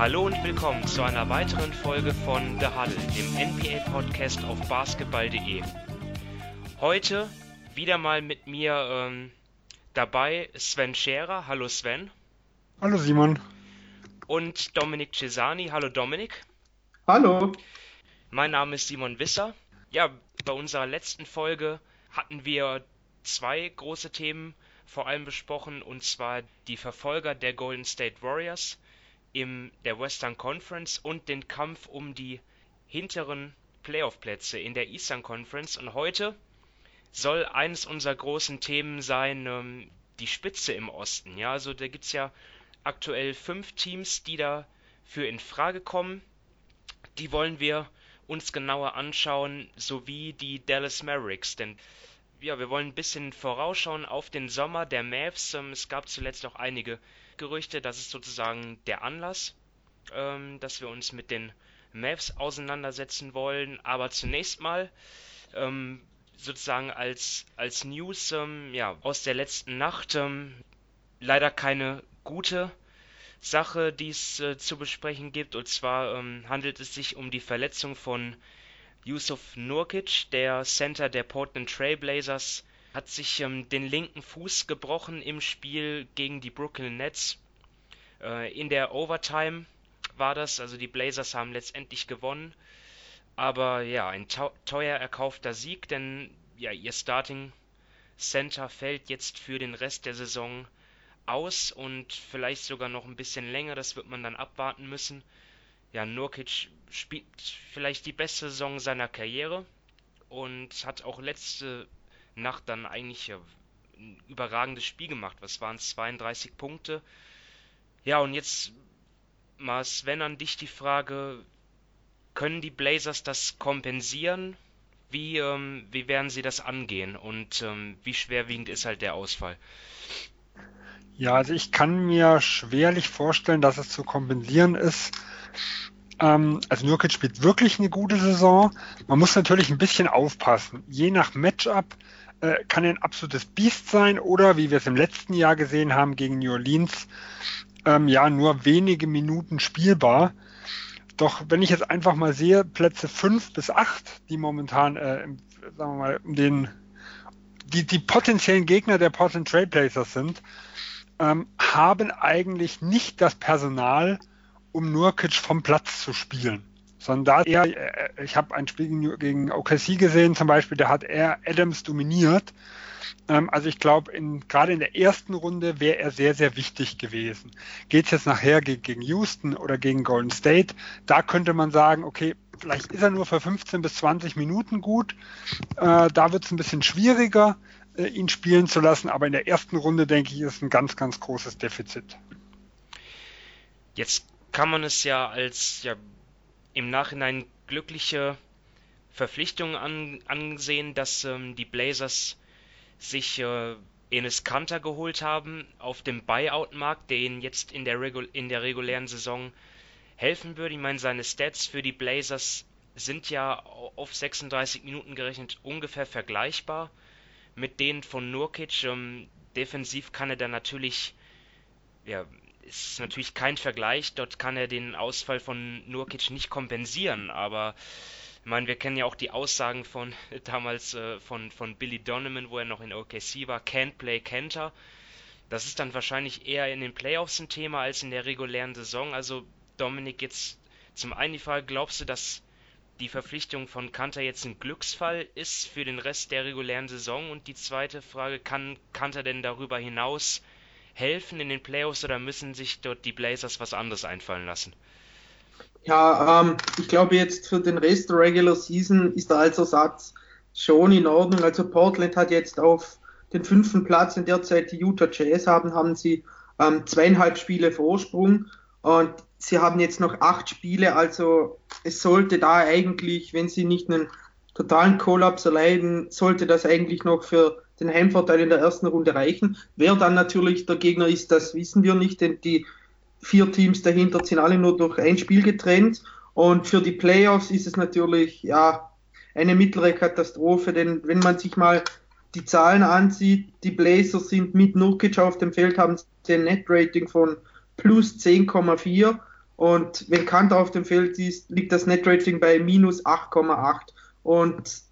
Hallo und willkommen zu einer weiteren Folge von The Huddle, dem NBA-Podcast auf basketball.de. Heute wieder mal mit mir ähm, dabei Sven Scherer. Hallo Sven. Hallo Simon. Und Dominik Cesani. Hallo Dominik. Hallo. Mein Name ist Simon Wisser. Ja, bei unserer letzten Folge hatten wir zwei große Themen vor allem besprochen, und zwar die Verfolger der Golden State Warriors in der Western Conference und den Kampf um die hinteren Playoff-Plätze in der Eastern Conference. Und heute soll eines unserer großen Themen sein, ähm, die Spitze im Osten. Ja, also da gibt es ja aktuell fünf Teams, die dafür in Frage kommen. Die wollen wir uns genauer anschauen, sowie die Dallas Mavericks. Denn ja, wir wollen ein bisschen vorausschauen auf den Sommer der Mavs. Ähm, es gab zuletzt auch einige Gerüchte, das ist sozusagen der Anlass, ähm, dass wir uns mit den Mavs auseinandersetzen wollen. Aber zunächst mal ähm, sozusagen als, als News ähm, ja, aus der letzten Nacht ähm, leider keine gute Sache, die es äh, zu besprechen gibt. Und zwar ähm, handelt es sich um die Verletzung von Yusuf Nurkic, der Center der Portland Trailblazers, hat sich ähm, den linken Fuß gebrochen im Spiel gegen die Brooklyn Nets. Äh, in der Overtime war das, also die Blazers haben letztendlich gewonnen. Aber ja, ein teuer erkaufter Sieg, denn ja, ihr Starting Center fällt jetzt für den Rest der Saison aus und vielleicht sogar noch ein bisschen länger, das wird man dann abwarten müssen. Ja, Nurkic spielt vielleicht die beste Saison seiner Karriere und hat auch letzte Nacht dann eigentlich ein überragendes Spiel gemacht. Was waren es? 32 Punkte. Ja, und jetzt mal Sven an dich die Frage, können die Blazers das kompensieren? Wie, ähm, wie werden sie das angehen und ähm, wie schwerwiegend ist halt der Ausfall? Ja, also ich kann mir schwerlich vorstellen, dass es zu kompensieren ist. Ähm, also Nurkic spielt wirklich eine gute Saison. Man muss natürlich ein bisschen aufpassen. Je nach Matchup äh, kann ein absolutes Biest sein oder, wie wir es im letzten Jahr gesehen haben gegen New Orleans, ähm, ja, nur wenige Minuten spielbar. Doch wenn ich jetzt einfach mal sehe, Plätze 5 bis 8, die momentan, äh, sagen wir mal, den, die, die potenziellen Gegner der Portland Trailblazers sind, ähm, haben eigentlich nicht das Personal, um Nurkic vom Platz zu spielen. Sondern da eher, äh, ich habe ein Spiel gegen OKC gesehen zum Beispiel, da hat er Adams dominiert. Ähm, also ich glaube, gerade in der ersten Runde wäre er sehr, sehr wichtig gewesen. Geht es jetzt nachher gegen, Houston oder gegen Golden State, da könnte man sagen, okay, vielleicht ist er nur für 15 bis 20 Minuten gut. Äh, da wird es ein bisschen schwieriger. Äh, ihn spielen zu lassen. Aber in der ersten Runde, denke ich, ist ein ganz, ganz großes Defizit. Jetzt kann man es ja als ja, im Nachhinein glückliche Verpflichtung an, ansehen, dass ähm, die Blazers sich äh, Enes Kanter geholt haben auf dem Buyout-Markt, der ihnen jetzt in der, Regul in der regulären Saison helfen würde. Ich meine, seine Stats für die Blazers sind ja auf 36 Minuten gerechnet ungefähr vergleichbar mit denen von Nurkic. Ähm, defensiv kann er dann natürlich, ja, ist natürlich kein Vergleich. Dort kann er den Ausfall von Nurkic nicht kompensieren, aber ich meine, wir kennen ja auch die Aussagen von damals äh, von, von Billy Donovan, wo er noch in OKC war, can't play Canter. Das ist dann wahrscheinlich eher in den Playoffs ein Thema als in der regulären Saison. Also Dominik, jetzt zum einen die Frage, glaubst du, dass die Verpflichtung von Kanter jetzt ein Glücksfall ist für den Rest der regulären Saison? Und die zweite Frage, kann Kanter denn darüber hinaus helfen in den Playoffs oder müssen sich dort die Blazers was anderes einfallen lassen? Ja, ähm, ich glaube jetzt für den Rest der Regular Season ist der Altersatz schon in Ordnung. Also Portland hat jetzt auf den fünften Platz in der Zeit die Utah Jazz haben, haben sie ähm, zweieinhalb Spiele Vorsprung und sie haben jetzt noch acht Spiele, also es sollte da eigentlich, wenn sie nicht einen totalen Kollaps erleiden, sollte das eigentlich noch für den Heimvorteil in der ersten Runde reichen. Wer dann natürlich der Gegner ist, das wissen wir nicht, denn die vier Teams dahinter sind alle nur durch ein Spiel getrennt. Und für die Playoffs ist es natürlich ja eine mittlere Katastrophe, denn wenn man sich mal die Zahlen ansieht, die Blazers sind mit Nurkic auf dem Feld, haben sie ein Net-Rating von plus 10,4 Und wenn Kanter auf dem Feld ist, liegt das Netrating bei minus 8,8. Und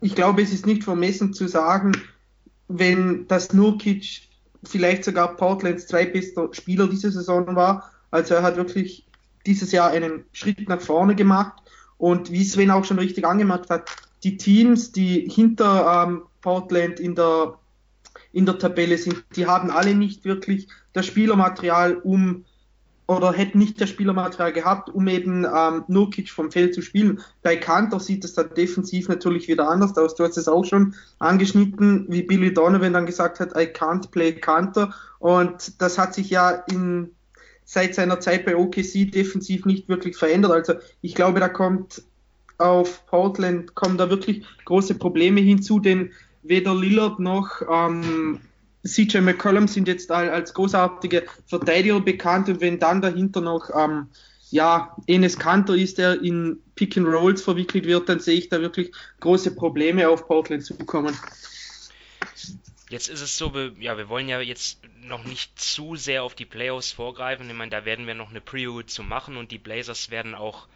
ich glaube, es ist nicht vermessen zu sagen, wenn das Nurkic vielleicht sogar Portlands zweitbester Spieler diese Saison war. Also er hat wirklich dieses Jahr einen Schritt nach vorne gemacht. Und wie Sven auch schon richtig angemerkt hat, die Teams, die hinter ähm, Portland in der, in der Tabelle sind, die haben alle nicht wirklich das Spielermaterial, um oder hätten nicht das Spielermaterial gehabt, um eben ähm, Nurkic vom Feld zu spielen. Bei Kanter sieht es dann defensiv natürlich wieder anders aus. Du hast es auch schon angeschnitten, wie Billy Donovan dann gesagt hat, I can't play Kanter. Und das hat sich ja in, seit seiner Zeit bei OKC defensiv nicht wirklich verändert. Also ich glaube, da kommt auf Portland kommen da wirklich große Probleme hinzu, denn weder Lillard noch ähm, CJ McCollum sind jetzt als großartige Verteidiger bekannt und wenn dann dahinter noch ähm, ja, Enes Kanter ist, der in Pick and Rolls verwickelt wird, dann sehe ich da wirklich große Probleme auf Portland zukommen. Jetzt ist es so, ja, wir wollen ja jetzt noch nicht zu sehr auf die Playoffs vorgreifen. Ich meine, da werden wir noch eine Preview zu machen und die Blazers werden auch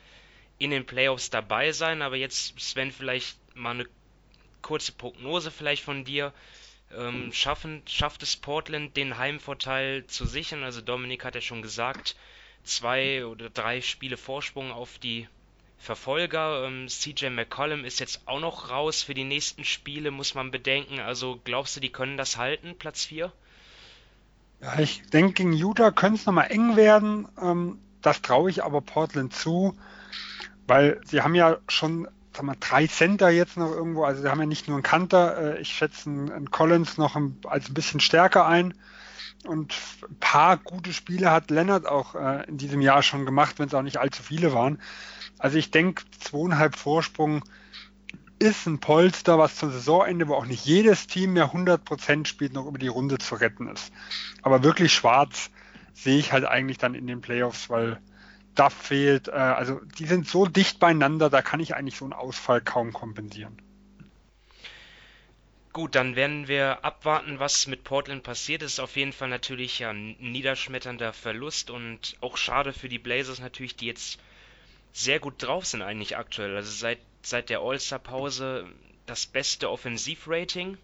in den Playoffs dabei sein. Aber jetzt, Sven, vielleicht mal eine kurze Prognose vielleicht von dir. Ähm, schaffen, schafft es Portland, den Heimvorteil zu sichern? Also Dominik hat ja schon gesagt, zwei oder drei Spiele Vorsprung auf die Verfolger. Ähm, CJ McCollum ist jetzt auch noch raus für die nächsten Spiele, muss man bedenken. Also glaubst du, die können das halten, Platz 4? Ja, ich denke, gegen Utah könnte es nochmal eng werden. Ähm, das traue ich aber Portland zu, weil sie haben ja schon sag mal, drei Center jetzt noch irgendwo. Also wir haben ja nicht nur einen Kanter, äh, ich schätze einen Collins noch als ein bisschen stärker ein. Und ein paar gute Spiele hat Leonard auch äh, in diesem Jahr schon gemacht, wenn es auch nicht allzu viele waren. Also ich denke, zweieinhalb Vorsprung ist ein Polster, was zum Saisonende, wo auch nicht jedes Team mehr 100% spielt, noch über die Runde zu retten ist. Aber wirklich schwarz sehe ich halt eigentlich dann in den Playoffs, weil Duff fehlt. Äh, also die sind so dicht beieinander, da kann ich eigentlich so einen Ausfall kaum kompensieren. Gut, dann werden wir abwarten, was mit Portland passiert. Es ist auf jeden Fall natürlich ein niederschmetternder Verlust und auch schade für die Blazers natürlich, die jetzt sehr gut drauf sind eigentlich aktuell. Also seit, seit der All-Star-Pause das beste Offensivrating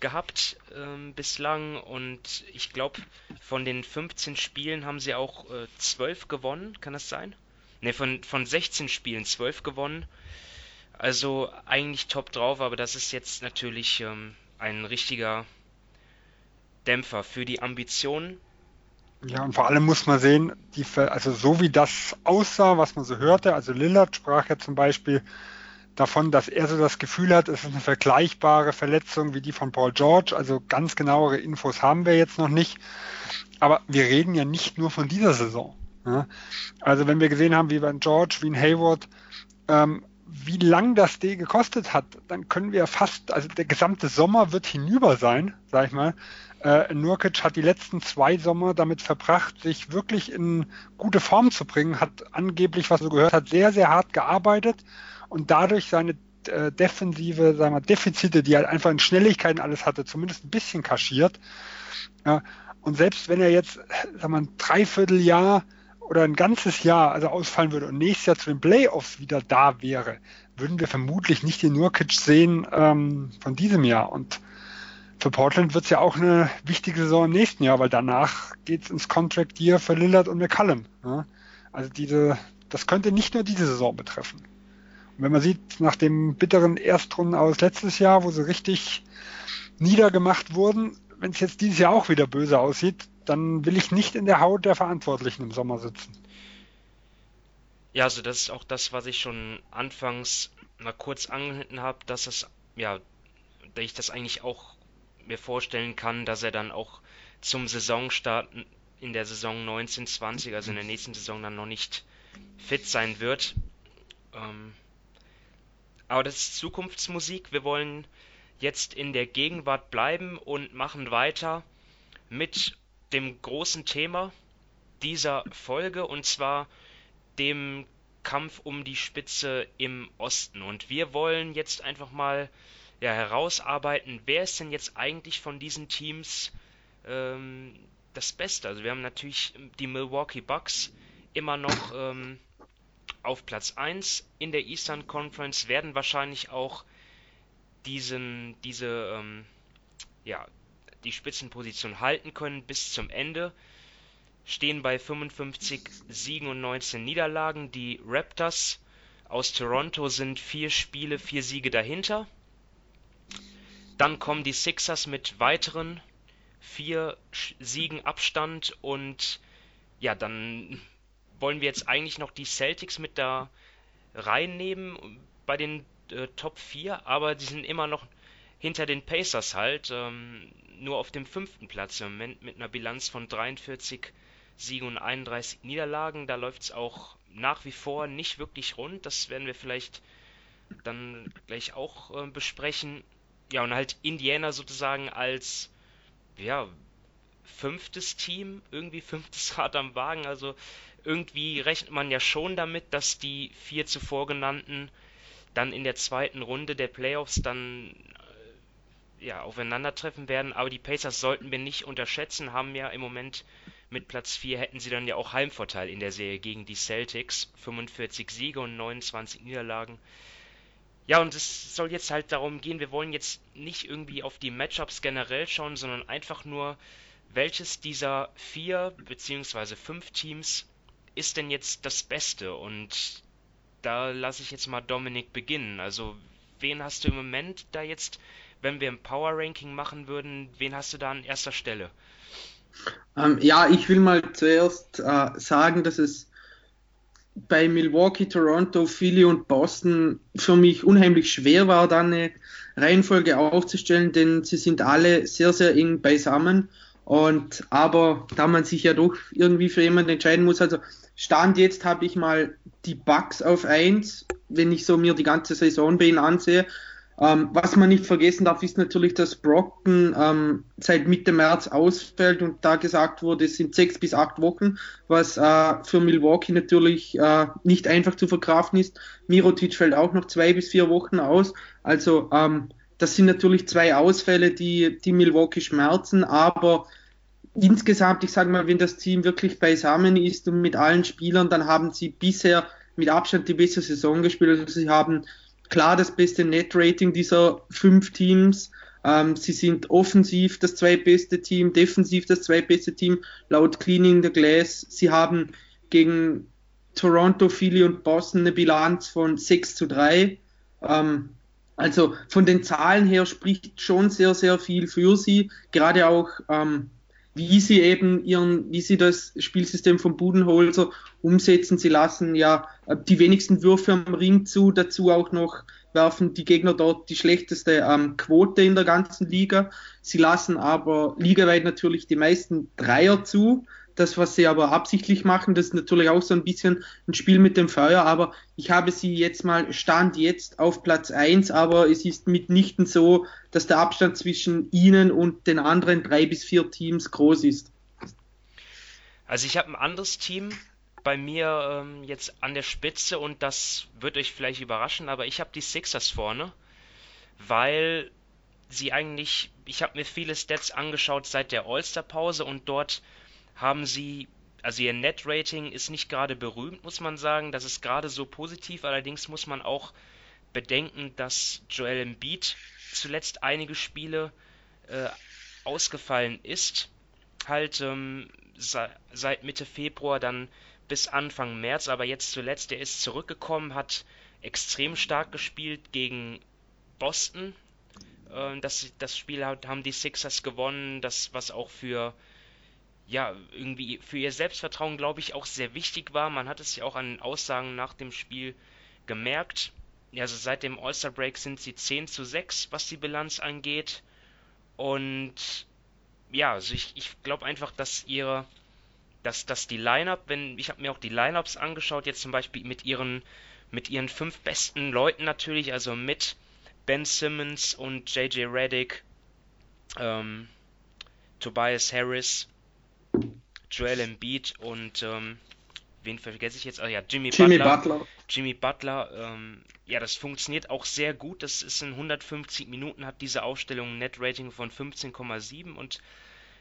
gehabt ähm, bislang und ich glaube, von den 15 Spielen haben sie auch äh, 12 gewonnen, kann das sein? Ne, von, von 16 Spielen 12 gewonnen. Also eigentlich top drauf, aber das ist jetzt natürlich ähm, ein richtiger Dämpfer für die Ambitionen. Ja, und vor allem muss man sehen, die, also so wie das aussah, was man so hörte, also Lillard sprach ja zum Beispiel davon, dass er so das Gefühl hat, es ist eine vergleichbare Verletzung wie die von Paul George. Also ganz genauere Infos haben wir jetzt noch nicht. Aber wir reden ja nicht nur von dieser Saison. Also wenn wir gesehen haben, wie bei George, wie in Hayward, ähm, wie lang das D gekostet hat, dann können wir fast, also der gesamte Sommer wird hinüber sein, sag ich mal. Äh, Nurkic hat die letzten zwei Sommer damit verbracht, sich wirklich in gute Form zu bringen, hat angeblich, was du gehört hat, sehr, sehr hart gearbeitet und dadurch seine äh, defensive sagen wir, Defizite, die er halt einfach in Schnelligkeiten alles hatte, zumindest ein bisschen kaschiert. Ja, und selbst wenn er jetzt sagen wir, ein Dreivierteljahr oder ein ganzes Jahr also ausfallen würde und nächstes Jahr zu den Playoffs wieder da wäre, würden wir vermutlich nicht den Nurkic sehen ähm, von diesem Jahr. Und für Portland wird es ja auch eine wichtige Saison im nächsten Jahr, weil danach geht es ins Contract Year für Lillard und McCallum. Ja? Also diese, das könnte nicht nur diese Saison betreffen wenn man sieht, nach dem bitteren Erstrunden aus letztes Jahr, wo sie richtig niedergemacht wurden, wenn es jetzt dieses Jahr auch wieder böse aussieht, dann will ich nicht in der Haut der Verantwortlichen im Sommer sitzen. Ja, also das ist auch das, was ich schon anfangs mal kurz angeschnitten habe, dass es, ja, dass ich das eigentlich auch mir vorstellen kann, dass er dann auch zum Saisonstart in der Saison 1920, also in der nächsten Saison dann noch nicht fit sein wird. Ähm, aber das ist Zukunftsmusik. Wir wollen jetzt in der Gegenwart bleiben und machen weiter mit dem großen Thema dieser Folge und zwar dem Kampf um die Spitze im Osten. Und wir wollen jetzt einfach mal ja, herausarbeiten, wer ist denn jetzt eigentlich von diesen Teams ähm, das Beste. Also wir haben natürlich die Milwaukee Bucks immer noch ähm, auf Platz 1 in der Eastern Conference, werden wahrscheinlich auch diesen, diese, ähm, ja, die Spitzenposition halten können bis zum Ende. Stehen bei 55 Siegen und 19 Niederlagen. Die Raptors aus Toronto sind vier Spiele, vier Siege dahinter. Dann kommen die Sixers mit weiteren vier Siegen Abstand und ja, dann wollen wir jetzt eigentlich noch die Celtics mit da reinnehmen bei den äh, Top 4, aber die sind immer noch hinter den Pacers halt, ähm, nur auf dem fünften Platz im Moment mit einer Bilanz von 43 Siegen und 31 Niederlagen. Da läuft es auch nach wie vor nicht wirklich rund. Das werden wir vielleicht dann gleich auch äh, besprechen. Ja, und halt Indiana sozusagen als ja, fünftes Team, irgendwie fünftes Rad am Wagen. Also irgendwie rechnet man ja schon damit, dass die vier zuvor genannten dann in der zweiten Runde der Playoffs dann äh, ja, aufeinandertreffen werden. Aber die Pacers sollten wir nicht unterschätzen, haben ja im Moment mit Platz 4 hätten sie dann ja auch Heimvorteil in der Serie gegen die Celtics. 45 Siege und 29 Niederlagen. Ja, und es soll jetzt halt darum gehen, wir wollen jetzt nicht irgendwie auf die Matchups generell schauen, sondern einfach nur, welches dieser vier beziehungsweise fünf Teams ist denn jetzt das Beste? Und da lasse ich jetzt mal Dominik beginnen. Also, wen hast du im Moment da jetzt, wenn wir ein Power Ranking machen würden, wen hast du da an erster Stelle? Ähm, ja, ich will mal zuerst äh, sagen, dass es bei Milwaukee, Toronto, Philly und Boston für mich unheimlich schwer war, da eine Reihenfolge aufzustellen, denn sie sind alle sehr, sehr eng beisammen. Und aber da man sich ja doch irgendwie für jemanden entscheiden muss, also Stand jetzt habe ich mal die Bugs auf 1, wenn ich so mir die ganze Saison bei ihnen ansehe. Ähm, was man nicht vergessen darf, ist natürlich, dass Brockton ähm, seit Mitte März ausfällt und da gesagt wurde, es sind sechs bis acht Wochen, was äh, für Milwaukee natürlich äh, nicht einfach zu verkraften ist. Mirotic fällt auch noch zwei bis vier Wochen aus. Also ähm, das sind natürlich zwei Ausfälle, die, die Milwaukee schmerzen, aber insgesamt, ich sage mal, wenn das Team wirklich beisammen ist und mit allen Spielern, dann haben sie bisher mit Abstand die beste Saison gespielt. Also sie haben klar das beste Net-Rating dieser fünf Teams. Ähm, sie sind offensiv das zweitbeste Team, defensiv das zweitbeste Team, laut Cleaning the Glass. Sie haben gegen Toronto, Philly und Boston eine Bilanz von 6 zu 3. Ähm, also von den Zahlen her spricht schon sehr, sehr viel für sie. Gerade auch, ähm, wie sie eben ihren, wie sie das Spielsystem von Budenholzer umsetzen. Sie lassen ja äh, die wenigsten Würfe am Ring zu, dazu auch noch werfen die Gegner dort die schlechteste ähm, Quote in der ganzen Liga. Sie lassen aber ligaweit natürlich die meisten Dreier zu. Das, was sie aber absichtlich machen, das ist natürlich auch so ein bisschen ein Spiel mit dem Feuer, aber ich habe sie jetzt mal, stand jetzt auf Platz 1, aber es ist mitnichten so, dass der Abstand zwischen ihnen und den anderen drei bis vier Teams groß ist. Also ich habe ein anderes Team bei mir ähm, jetzt an der Spitze und das wird euch vielleicht überraschen, aber ich habe die Sixers vorne, weil sie eigentlich, ich habe mir viele Stats angeschaut seit der All-Star-Pause und dort haben sie, also ihr Net-Rating ist nicht gerade berühmt, muss man sagen. Das ist gerade so positiv. Allerdings muss man auch bedenken, dass Joel Embiid zuletzt einige Spiele äh, ausgefallen ist. Halt ähm, se seit Mitte Februar dann bis Anfang März, aber jetzt zuletzt, er ist zurückgekommen, hat extrem stark gespielt gegen Boston. Äh, das, das Spiel haben die Sixers gewonnen, das was auch für ja, irgendwie für ihr Selbstvertrauen, glaube ich, auch sehr wichtig war. Man hat es ja auch an Aussagen nach dem Spiel gemerkt. Ja, also seit dem All-Star Break sind sie 10 zu 6, was die Bilanz angeht. Und ja, also ich, ich glaube einfach, dass ihre, dass, dass die Line-Up, wenn, ich habe mir auch die Line-Ups angeschaut, jetzt zum Beispiel mit ihren, mit ihren fünf besten Leuten natürlich, also mit Ben Simmons und JJ Reddick, ähm, Tobias Harris, Joel Embiid und ähm, wen vergesse ich jetzt? Ah ja, Jimmy, Jimmy Butler. Butler. Jimmy Butler. Ähm, ja, das funktioniert auch sehr gut. Das ist in 150 Minuten hat diese Aufstellung ein Net-Rating von 15,7 und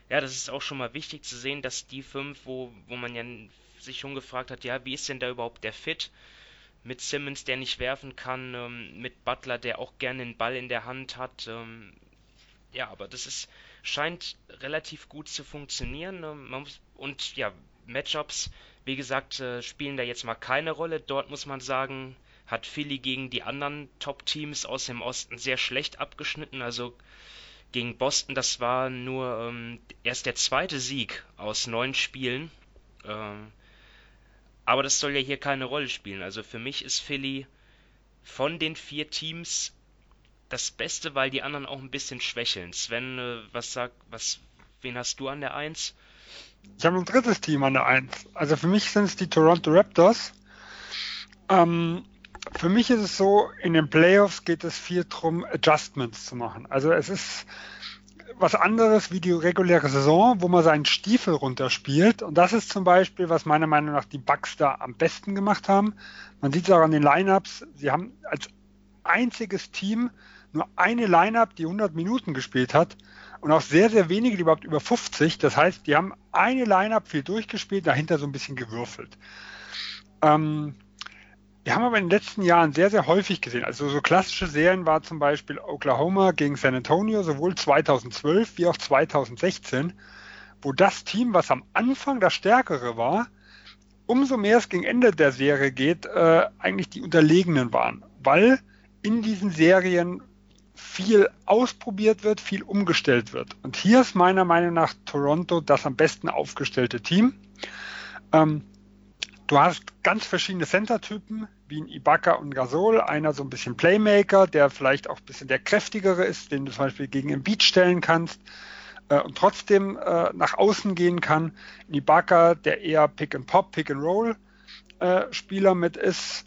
ja, das ist auch schon mal wichtig zu sehen, dass die fünf, wo, wo man ja sich schon gefragt hat, ja, wie ist denn da überhaupt der Fit? Mit Simmons, der nicht werfen kann, ähm, mit Butler, der auch gerne den Ball in der Hand hat. Ähm, ja, aber das ist scheint relativ gut zu funktionieren. Ähm, muss, und ja, Matchups, wie gesagt, äh, spielen da jetzt mal keine Rolle. Dort muss man sagen, hat Philly gegen die anderen Top-Teams aus dem Osten sehr schlecht abgeschnitten. Also gegen Boston, das war nur ähm, erst der zweite Sieg aus neun Spielen. Ähm, aber das soll ja hier keine Rolle spielen. Also für mich ist Philly von den vier Teams das Beste, weil die anderen auch ein bisschen schwächeln. Sven, äh, was sagt, was, wen hast du an der Eins? Ich habe ein drittes Team an der Eins. Also für mich sind es die Toronto Raptors. Ähm, für mich ist es so, in den Playoffs geht es viel darum, Adjustments zu machen. Also es ist was anderes wie die reguläre Saison, wo man seinen Stiefel runterspielt. Und das ist zum Beispiel, was meiner Meinung nach die Bucks da am besten gemacht haben. Man sieht es auch an den Lineups. Sie haben als einziges Team nur eine Lineup, die 100 Minuten gespielt hat und auch sehr, sehr wenige, die überhaupt über 50. Das heißt, die haben eine Lineup viel durchgespielt, dahinter so ein bisschen gewürfelt. Ähm, wir haben aber in den letzten Jahren sehr, sehr häufig gesehen, also so klassische Serien war zum Beispiel Oklahoma gegen San Antonio, sowohl 2012 wie auch 2016, wo das Team, was am Anfang das Stärkere war, umso mehr es gegen Ende der Serie geht, äh, eigentlich die Unterlegenen waren, weil in diesen Serien viel ausprobiert wird, viel umgestellt wird. Und hier ist meiner Meinung nach Toronto das am besten aufgestellte Team. Ähm, du hast ganz verschiedene Center-Typen, wie ein Ibaka und Gasol. Einer so ein bisschen Playmaker, der vielleicht auch ein bisschen der kräftigere ist, den du zum Beispiel gegen ein Beat stellen kannst äh, und trotzdem äh, nach außen gehen kann. Ein Ibaka, der eher Pick-and-Pop, Pick-and-Roll-Spieler äh, mit ist.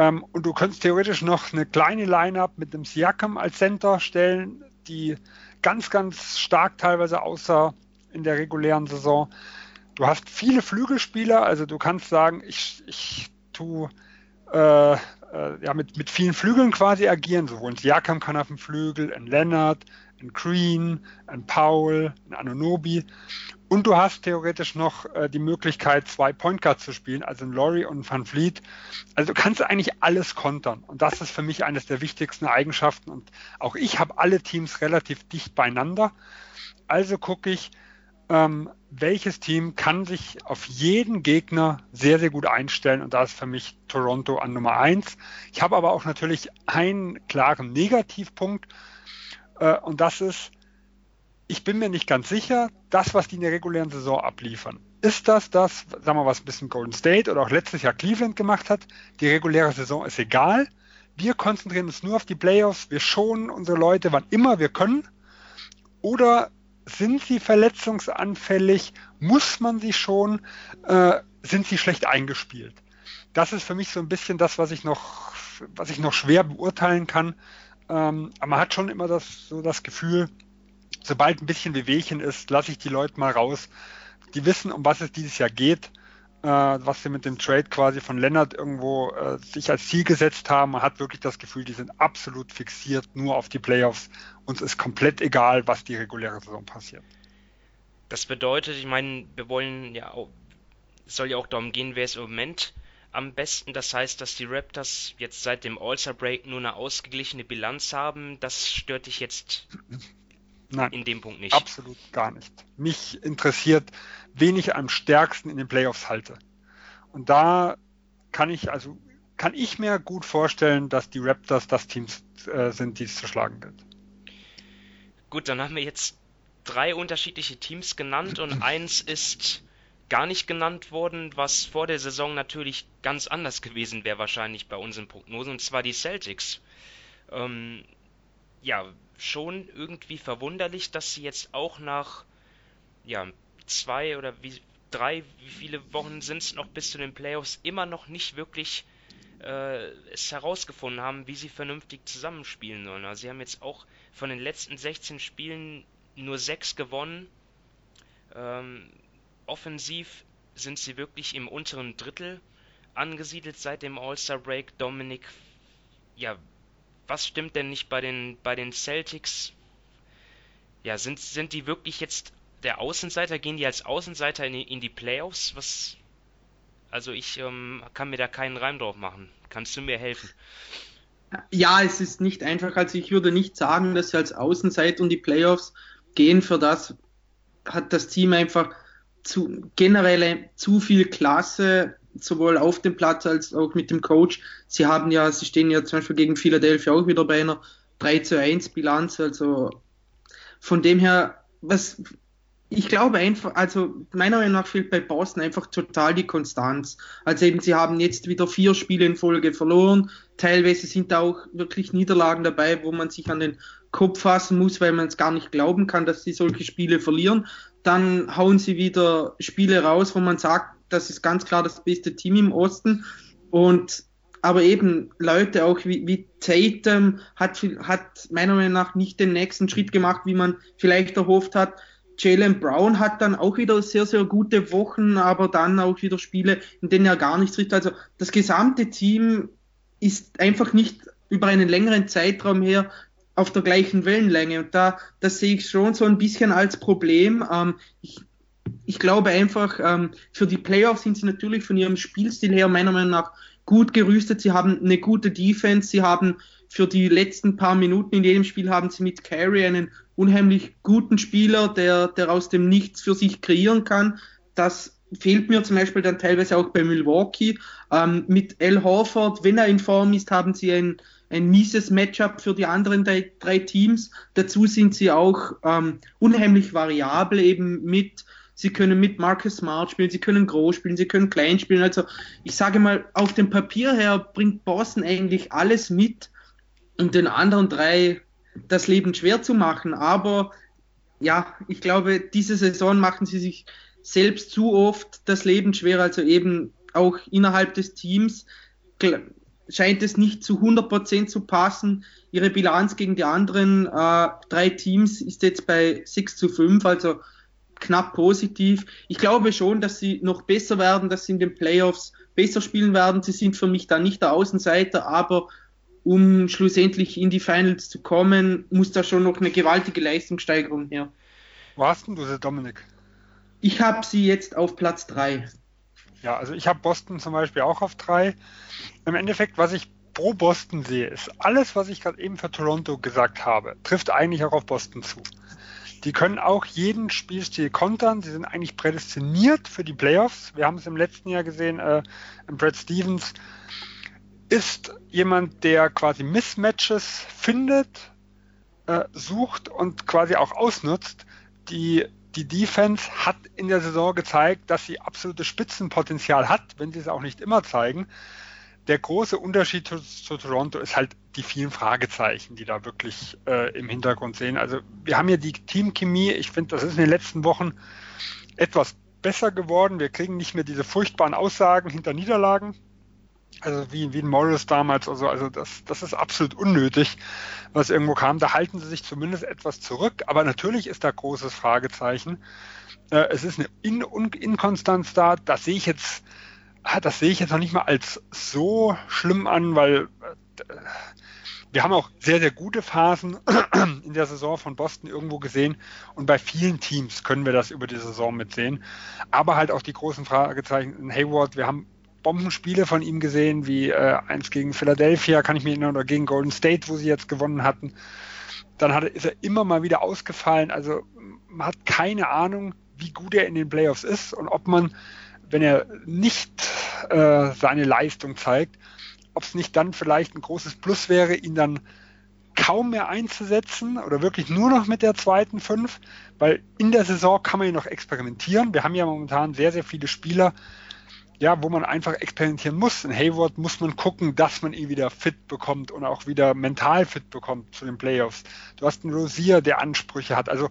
Ähm, und du könntest theoretisch noch eine kleine Line-Up mit einem Siakam als Center stellen, die ganz, ganz stark teilweise aussah in der regulären Saison. Du hast viele Flügelspieler, also du kannst sagen, ich, ich tue äh, äh, ja, mit, mit vielen Flügeln quasi agieren. Sowohl ein Siakam kann auf dem Flügel, ein Leonard, ein Green, ein Powell, ein Anunobi. Und du hast theoretisch noch äh, die Möglichkeit, zwei Point Guards zu spielen, also ein Laurie und ein Van Fleet. Also du kannst eigentlich alles kontern. Und das ist für mich eines der wichtigsten Eigenschaften. Und auch ich habe alle Teams relativ dicht beieinander. Also gucke ich, ähm, welches Team kann sich auf jeden Gegner sehr, sehr gut einstellen und da ist für mich Toronto an Nummer eins. Ich habe aber auch natürlich einen klaren Negativpunkt äh, und das ist, ich bin mir nicht ganz sicher, das, was die in der regulären Saison abliefern. Ist das das, sagen wir mal, was ein bisschen Golden State oder auch letztes Jahr Cleveland gemacht hat? Die reguläre Saison ist egal. Wir konzentrieren uns nur auf die Playoffs. Wir schonen unsere Leute, wann immer wir können. Oder sind sie verletzungsanfällig? Muss man sie schon? Äh, sind sie schlecht eingespielt? Das ist für mich so ein bisschen das, was ich noch, was ich noch schwer beurteilen kann. Ähm, aber man hat schon immer das, so das Gefühl, sobald ein bisschen Wehwehchen ist, lasse ich die Leute mal raus. Die wissen, um was es dieses Jahr geht äh, was sie mit dem Trade quasi von Lennart irgendwo äh, sich als Ziel gesetzt haben. Man hat wirklich das Gefühl, die sind absolut fixiert nur auf die Playoffs. Uns ist komplett egal, was die reguläre Saison passiert. Das bedeutet, ich meine, wir wollen ja auch, es soll ja auch darum gehen, wer ist im Moment am besten. Das heißt, dass die Raptors jetzt seit dem All-Star Break nur eine ausgeglichene Bilanz haben. Das stört dich jetzt Nein, in dem Punkt nicht. Absolut gar nicht. Mich interessiert, wen ich am stärksten in den Playoffs halte. Und da kann ich also kann ich mir gut vorstellen, dass die Raptors das Team äh, sind, die es zu schlagen gilt. Gut, dann haben wir jetzt drei unterschiedliche Teams genannt und eins ist gar nicht genannt worden, was vor der Saison natürlich ganz anders gewesen wäre wahrscheinlich bei unseren Prognosen, und zwar die Celtics. Ähm, ja, schon irgendwie verwunderlich, dass sie jetzt auch nach ja, zwei oder wie drei, wie viele Wochen sind es noch bis zu den Playoffs, immer noch nicht wirklich äh, es herausgefunden haben, wie sie vernünftig zusammenspielen sollen. Also sie haben jetzt auch von den letzten 16 Spielen nur sechs gewonnen. Ähm, offensiv sind sie wirklich im unteren Drittel angesiedelt seit dem All-Star Break. Dominik, ja, was stimmt denn nicht bei den, bei den Celtics? Ja, sind, sind die wirklich jetzt der Außenseiter? Gehen die als Außenseiter in die, in die Playoffs? Was, Also ich ähm, kann mir da keinen Reim drauf machen. Kannst du mir helfen? Ja, es ist nicht einfach. Also ich würde nicht sagen, dass sie als Außenseiter und die Playoffs gehen. Für das hat das Team einfach zu, generell zu viel Klasse, sowohl auf dem Platz als auch mit dem Coach. Sie haben ja, sie stehen ja zum Beispiel gegen Philadelphia auch wieder bei einer 3 zu 1 Bilanz. Also von dem her, was ich glaube einfach, also meiner Meinung nach fehlt bei Boston einfach total die Konstanz. Also eben, sie haben jetzt wieder vier Spiele in Folge verloren. Teilweise sind da auch wirklich Niederlagen dabei, wo man sich an den Kopf fassen muss, weil man es gar nicht glauben kann, dass sie solche Spiele verlieren. Dann hauen sie wieder Spiele raus, wo man sagt, das ist ganz klar das beste Team im Osten. Und aber eben Leute auch wie, wie Tatum hat, hat meiner Meinung nach nicht den nächsten Schritt gemacht, wie man vielleicht erhofft hat. Jalen Brown hat dann auch wieder sehr, sehr gute Wochen, aber dann auch wieder Spiele, in denen er gar nichts trifft. Also das gesamte Team ist einfach nicht über einen längeren Zeitraum her auf der gleichen Wellenlänge. Und da, das sehe ich schon so ein bisschen als Problem. Ähm, ich, ich glaube einfach, ähm, für die Playoffs sind sie natürlich von ihrem Spielstil her meiner Meinung nach gut gerüstet. Sie haben eine gute Defense. Sie haben für die letzten paar Minuten in jedem Spiel haben sie mit Carey einen unheimlich guten Spieler, der, der aus dem Nichts für sich kreieren kann. Das fehlt mir zum Beispiel dann teilweise auch bei Milwaukee. Ähm, mit Al Horford, wenn er in Form ist, haben sie ein, ein mieses Matchup für die anderen drei, drei Teams. Dazu sind sie auch ähm, unheimlich variabel, eben mit, sie können mit Marcus Smart spielen, sie können groß spielen, sie können klein spielen. Also ich sage mal, auf dem Papier her bringt Boston eigentlich alles mit, um den anderen drei das Leben schwer zu machen. Aber ja, ich glaube, diese Saison machen sie sich selbst zu oft das Leben schwer. Also eben auch innerhalb des Teams scheint es nicht zu 100% zu passen. Ihre Bilanz gegen die anderen äh, drei Teams ist jetzt bei 6 zu 5, also knapp positiv. Ich glaube schon, dass sie noch besser werden, dass sie in den Playoffs besser spielen werden. Sie sind für mich da nicht der Außenseiter, aber um schlussendlich in die Finals zu kommen, muss da schon noch eine gewaltige Leistungssteigerung her. Wo hast denn du sie, Dominik? Ich habe sie jetzt auf Platz 3. Ja, also ich habe Boston zum Beispiel auch auf 3. Im Endeffekt, was ich pro Boston sehe, ist alles, was ich gerade eben für Toronto gesagt habe, trifft eigentlich auch auf Boston zu. Die können auch jeden Spielstil kontern. Sie sind eigentlich prädestiniert für die Playoffs. Wir haben es im letzten Jahr gesehen, äh, Brad Stevens ist jemand, der quasi Mismatches findet, äh, sucht und quasi auch ausnutzt. Die, die Defense hat in der Saison gezeigt, dass sie absolutes Spitzenpotenzial hat, wenn sie es auch nicht immer zeigen. Der große Unterschied zu, zu Toronto ist halt die vielen Fragezeichen, die da wirklich äh, im Hintergrund sehen. Also wir haben ja die Teamchemie, ich finde, das ist in den letzten Wochen etwas besser geworden. Wir kriegen nicht mehr diese furchtbaren Aussagen hinter Niederlagen, also wie, wie ein Morris damals, also, also das, das ist absolut unnötig, was irgendwo kam. Da halten sie sich zumindest etwas zurück, aber natürlich ist da großes Fragezeichen. Äh, es ist eine In Inkonstanz da, das sehe ich jetzt, ah, das sehe ich jetzt noch nicht mal als so schlimm an, weil äh, wir haben auch sehr, sehr gute Phasen in der Saison von Boston irgendwo gesehen und bei vielen Teams können wir das über die Saison mitsehen. Aber halt auch die großen Fragezeichen in Hayward, wir haben Bombenspiele von ihm gesehen, wie äh, eins gegen Philadelphia, kann ich mich erinnern, oder gegen Golden State, wo sie jetzt gewonnen hatten. Dann hat, ist er immer mal wieder ausgefallen. Also man hat keine Ahnung, wie gut er in den Playoffs ist und ob man, wenn er nicht äh, seine Leistung zeigt, ob es nicht dann vielleicht ein großes Plus wäre, ihn dann kaum mehr einzusetzen oder wirklich nur noch mit der zweiten Fünf, weil in der Saison kann man ja noch experimentieren. Wir haben ja momentan sehr, sehr viele Spieler, ja, wo man einfach experimentieren muss. In Hayward muss man gucken, dass man ihn wieder fit bekommt und auch wieder mental fit bekommt zu den Playoffs. Du hast einen Rosier, der Ansprüche hat. Also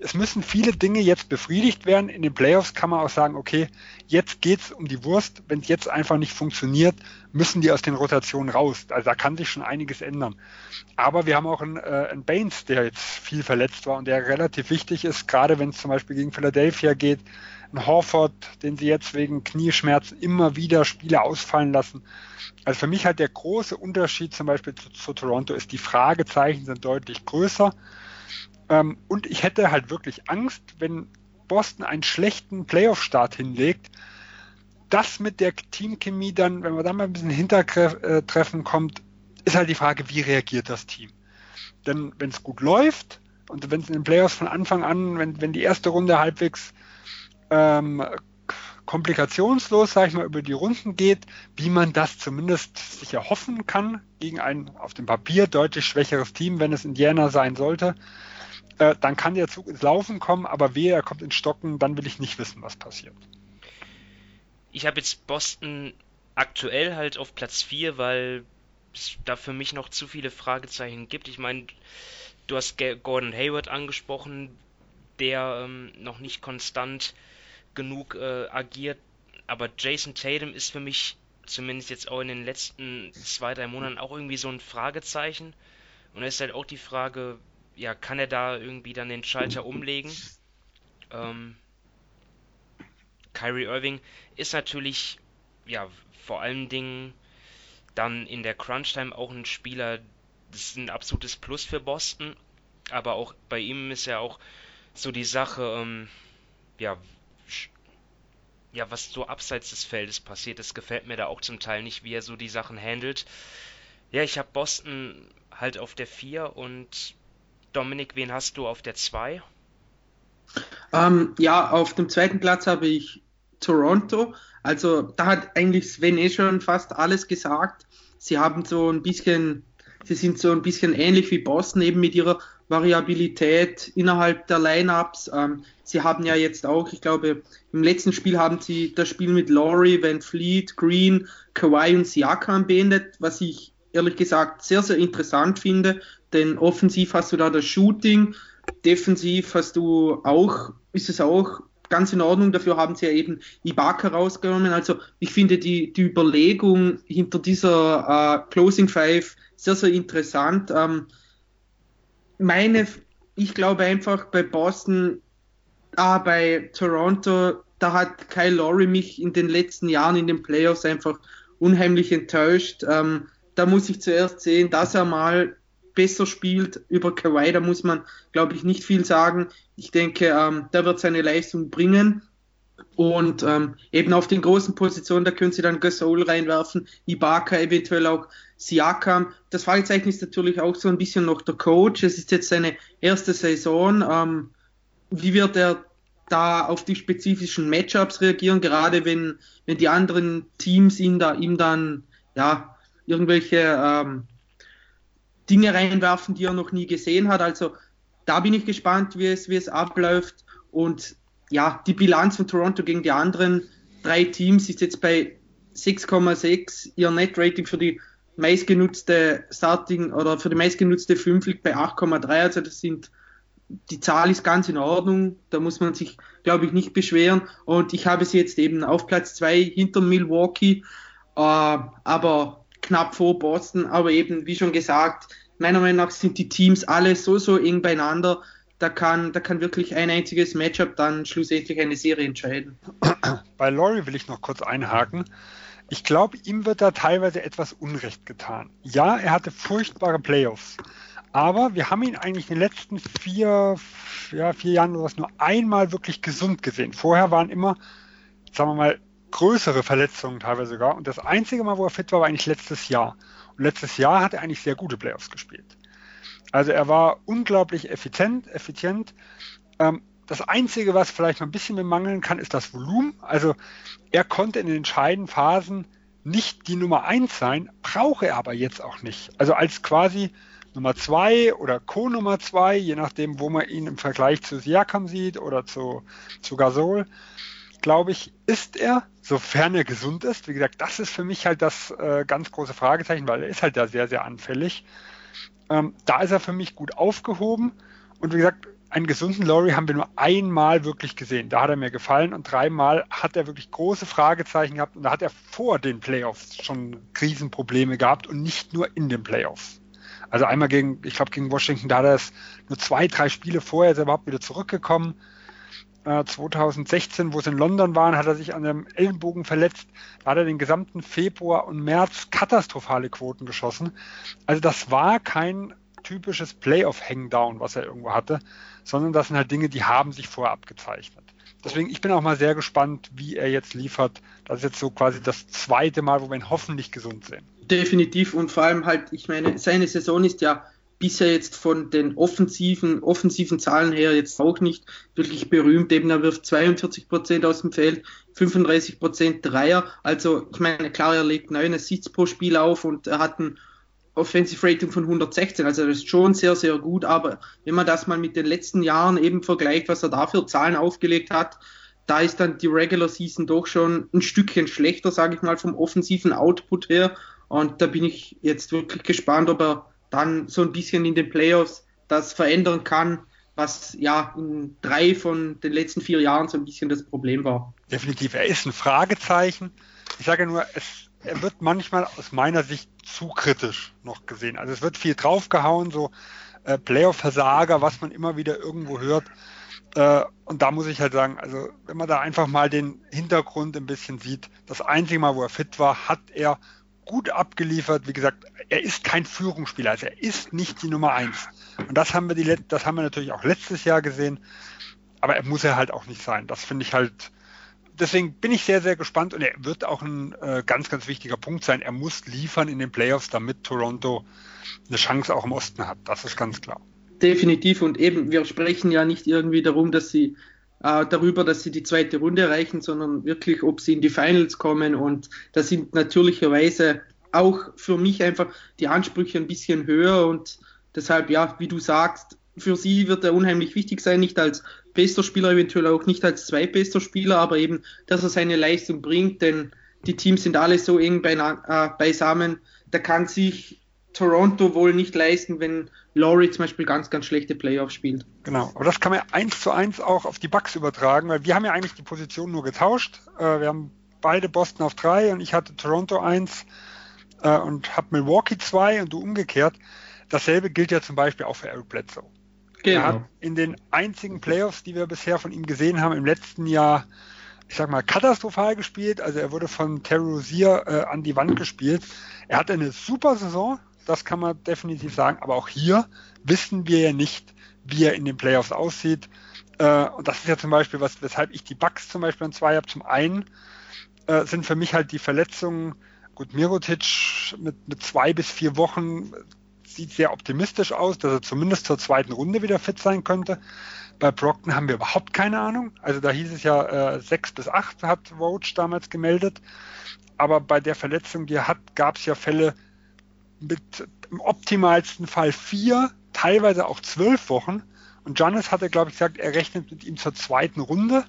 es müssen viele Dinge jetzt befriedigt werden. In den Playoffs kann man auch sagen, okay, jetzt geht's um die Wurst. Wenn es jetzt einfach nicht funktioniert, müssen die aus den Rotationen raus. Also da kann sich schon einiges ändern. Aber wir haben auch einen, äh, einen Baines, der jetzt viel verletzt war und der relativ wichtig ist, gerade wenn es zum Beispiel gegen Philadelphia geht ein Horford, den sie jetzt wegen Knieschmerzen immer wieder Spiele ausfallen lassen. Also für mich halt der große Unterschied zum Beispiel zu, zu Toronto ist, die Fragezeichen sind deutlich größer. Ähm, und ich hätte halt wirklich Angst, wenn Boston einen schlechten Playoff-Start hinlegt, das mit der Teamchemie dann, wenn man dann mal ein bisschen Hintertreffen kommt, ist halt die Frage, wie reagiert das Team? Denn wenn es gut läuft und wenn es in den Playoffs von Anfang an, wenn, wenn die erste Runde halbwegs ähm, komplikationslos, sage ich mal, über die Runden geht, wie man das zumindest sich erhoffen kann gegen ein auf dem Papier deutlich schwächeres Team, wenn es Indiana sein sollte, äh, dann kann der Zug ins Laufen kommen, aber wehe, er kommt ins Stocken, dann will ich nicht wissen, was passiert. Ich habe jetzt Boston aktuell halt auf Platz 4, weil es da für mich noch zu viele Fragezeichen gibt. Ich meine, du hast Gordon Hayward angesprochen, der ähm, noch nicht konstant genug äh, agiert. Aber Jason Tatum ist für mich zumindest jetzt auch in den letzten zwei, drei Monaten auch irgendwie so ein Fragezeichen. Und da ist halt auch die Frage, ja, kann er da irgendwie dann den Schalter umlegen? Ähm, Kyrie Irving ist natürlich, ja, vor allen Dingen dann in der Crunch-Time auch ein Spieler, das ist ein absolutes Plus für Boston. Aber auch bei ihm ist ja auch so die Sache, ähm, ja, ja, was so abseits des Feldes passiert, das gefällt mir da auch zum Teil nicht, wie er so die Sachen handelt. Ja, ich habe Boston halt auf der 4 und Dominik, wen hast du auf der 2? Ähm, ja, auf dem zweiten Platz habe ich Toronto. Also da hat eigentlich Sven eh schon fast alles gesagt. Sie haben so ein bisschen, sie sind so ein bisschen ähnlich wie Boston eben mit ihrer Variabilität innerhalb der Lineups. Ähm, sie haben ja jetzt auch, ich glaube, im letzten Spiel haben sie das Spiel mit Laurie, Van Fleet, Green, Kawhi und Siakam beendet, was ich ehrlich gesagt sehr, sehr interessant finde, denn offensiv hast du da das Shooting, defensiv hast du auch, ist es auch ganz in Ordnung, dafür haben sie ja eben Ibaka rausgenommen. Also ich finde die, die Überlegung hinter dieser äh, Closing Five sehr, sehr interessant. Ähm, meine, ich glaube einfach bei Boston, ah, bei Toronto, da hat Kyle Lowry mich in den letzten Jahren in den Playoffs einfach unheimlich enttäuscht. Ähm, da muss ich zuerst sehen, dass er mal besser spielt über Kawhi, da muss man, glaube ich, nicht viel sagen. Ich denke, ähm, der wird seine Leistung bringen. Und ähm, eben auf den großen Positionen, da können sie dann Gasol reinwerfen, Ibaka, eventuell auch Siakam. Das Fragezeichen ist natürlich auch so ein bisschen noch der Coach. Es ist jetzt seine erste Saison. Ähm, wie wird er da auf die spezifischen Matchups reagieren, gerade wenn, wenn die anderen Teams ihn da, ihm dann ja, irgendwelche ähm, Dinge reinwerfen, die er noch nie gesehen hat. Also da bin ich gespannt, wie es, wie es abläuft. Und ja, die Bilanz von Toronto gegen die anderen drei Teams ist jetzt bei 6,6. Ihr Net-Rating für die meistgenutzte Starting oder für die meistgenutzte 5 liegt bei 8,3. Also das sind, die Zahl ist ganz in Ordnung. Da muss man sich, glaube ich, nicht beschweren. Und ich habe sie jetzt eben auf Platz 2 hinter Milwaukee, äh, aber knapp vor Boston. Aber eben, wie schon gesagt, meiner Meinung nach sind die Teams alle so, so eng beieinander, da kann, da kann wirklich ein einziges Matchup dann schlussendlich eine Serie entscheiden. Bei Laurie will ich noch kurz einhaken. Ich glaube, ihm wird da teilweise etwas Unrecht getan. Ja, er hatte furchtbare Playoffs. Aber wir haben ihn eigentlich in den letzten vier, ja, vier Jahren oder was nur einmal wirklich gesund gesehen. Vorher waren immer, sagen wir mal, größere Verletzungen teilweise sogar. Und das einzige Mal, wo er fit war, war eigentlich letztes Jahr. Und letztes Jahr hat er eigentlich sehr gute Playoffs gespielt. Also er war unglaublich effizient, effizient. Ähm, das Einzige, was vielleicht noch ein bisschen bemangeln kann, ist das Volumen. Also er konnte in den entscheidenden Phasen nicht die Nummer 1 sein, brauche er aber jetzt auch nicht. Also als quasi Nummer 2 oder Co-Nummer 2, je nachdem, wo man ihn im Vergleich zu Siakam sieht oder zu, zu Gasol, glaube ich, ist er, sofern er gesund ist. Wie gesagt, das ist für mich halt das äh, ganz große Fragezeichen, weil er ist halt da sehr, sehr anfällig. Ähm, da ist er für mich gut aufgehoben. Und wie gesagt, einen gesunden Laurie haben wir nur einmal wirklich gesehen. Da hat er mir gefallen und dreimal hat er wirklich große Fragezeichen gehabt und da hat er vor den Playoffs schon Krisenprobleme gehabt und nicht nur in den Playoffs. Also einmal gegen, ich glaube gegen Washington, da hat er es nur zwei, drei Spiele vorher ist er überhaupt wieder zurückgekommen. 2016, wo es in London waren, hat er sich an dem Ellenbogen verletzt. Da hat er den gesamten Februar und März katastrophale Quoten geschossen. Also das war kein typisches Playoff-Hangdown, was er irgendwo hatte, sondern das sind halt Dinge, die haben sich vorher abgezeichnet. Deswegen, ich bin auch mal sehr gespannt, wie er jetzt liefert. Das ist jetzt so quasi das zweite Mal, wo wir ihn hoffentlich gesund sehen. Definitiv und vor allem halt, ich meine, seine Saison ist ja bisher jetzt von den offensiven, offensiven Zahlen her jetzt auch nicht wirklich berühmt. Eben er wirft 42 Prozent aus dem Feld, 35 Prozent Dreier. Also ich meine, klar, er legt neun Assists pro Spiel auf und er hat ein Offensive Rating von 116. Also das ist schon sehr, sehr gut. Aber wenn man das mal mit den letzten Jahren eben vergleicht, was er da für Zahlen aufgelegt hat, da ist dann die Regular Season doch schon ein Stückchen schlechter, sage ich mal, vom offensiven Output her. Und da bin ich jetzt wirklich gespannt, ob er dann so ein bisschen in den Playoffs das verändern kann, was ja in drei von den letzten vier Jahren so ein bisschen das Problem war. Definitiv, er ist ein Fragezeichen. Ich sage nur, es, er wird manchmal aus meiner Sicht zu kritisch noch gesehen. Also es wird viel draufgehauen, so äh, Playoff-Versager, was man immer wieder irgendwo hört. Äh, und da muss ich halt sagen, also wenn man da einfach mal den Hintergrund ein bisschen sieht, das einzige Mal, wo er fit war, hat er gut abgeliefert. Wie gesagt, er ist kein Führungsspieler, also er ist nicht die Nummer eins. Und das haben wir die, das haben wir natürlich auch letztes Jahr gesehen. Aber er muss er halt auch nicht sein. Das finde ich halt. Deswegen bin ich sehr, sehr gespannt und er wird auch ein äh, ganz, ganz wichtiger Punkt sein. Er muss liefern in den Playoffs, damit Toronto eine Chance auch im Osten hat. Das ist ganz klar. Definitiv und eben, wir sprechen ja nicht irgendwie darum, dass sie äh, darüber, dass sie die zweite Runde erreichen, sondern wirklich, ob sie in die Finals kommen. Und da sind natürlicherweise auch für mich einfach die Ansprüche ein bisschen höher. Und deshalb, ja, wie du sagst, für sie wird er unheimlich wichtig sein, nicht als bester Spieler, eventuell auch nicht als zweitbester Spieler, aber eben, dass er seine Leistung bringt, denn die Teams sind alle so eng äh, beisammen. Da kann sich Toronto wohl nicht leisten, wenn Laurie zum Beispiel ganz, ganz schlechte Playoffs spielt. Genau, aber das kann man eins zu eins auch auf die Bucks übertragen, weil wir haben ja eigentlich die Position nur getauscht. Äh, wir haben beide Boston auf drei und ich hatte Toronto eins äh, und habe Milwaukee zwei und du umgekehrt. Dasselbe gilt ja zum Beispiel auch für Eric Bledsoe. Genau. Er hat in den einzigen Playoffs, die wir bisher von ihm gesehen haben, im letzten Jahr, ich sag mal, katastrophal gespielt. Also er wurde von Terry Rozier äh, an die Wand gespielt. Er hatte eine super Saison, das kann man definitiv sagen. Aber auch hier wissen wir ja nicht, wie er in den Playoffs aussieht. Äh, und das ist ja zum Beispiel was, weshalb ich die Bugs zum Beispiel an zwei habe. Zum einen äh, sind für mich halt die Verletzungen, gut, Mirotic mit, mit zwei bis vier Wochen sieht sehr optimistisch aus, dass er zumindest zur zweiten Runde wieder fit sein könnte. Bei Brockton haben wir überhaupt keine Ahnung. Also da hieß es ja äh, sechs bis acht hat Roach damals gemeldet. Aber bei der Verletzung, die er hat, gab es ja Fälle, mit im optimalsten Fall vier, teilweise auch zwölf Wochen. Und Giannis hatte, glaube ich, gesagt, er rechnet mit ihm zur zweiten Runde.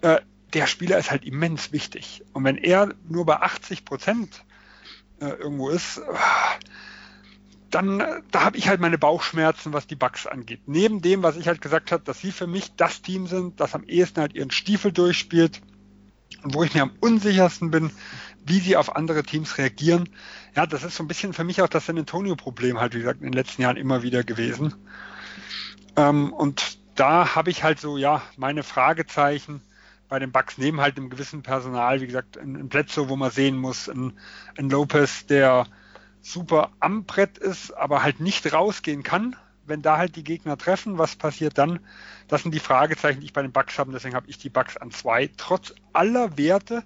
Äh, der Spieler ist halt immens wichtig. Und wenn er nur bei 80 Prozent äh, irgendwo ist, äh, dann äh, da habe ich halt meine Bauchschmerzen, was die Bugs angeht. Neben dem, was ich halt gesagt habe, dass sie für mich das Team sind, das am ehesten halt ihren Stiefel durchspielt wo ich mir am unsichersten bin, wie sie auf andere Teams reagieren. Ja, das ist so ein bisschen für mich auch das San Antonio-Problem halt, wie gesagt, in den letzten Jahren immer wieder gewesen. Ähm, und da habe ich halt so, ja, meine Fragezeichen bei den Bucks neben halt einem gewissen Personal, wie gesagt, ein, ein Plätze, wo man sehen muss, ein, ein Lopez, der super am Brett ist, aber halt nicht rausgehen kann, wenn da halt die Gegner treffen, was passiert dann? Das sind die Fragezeichen, die ich bei den Bucks habe. Deswegen habe ich die Bucks an zwei, trotz aller Werte,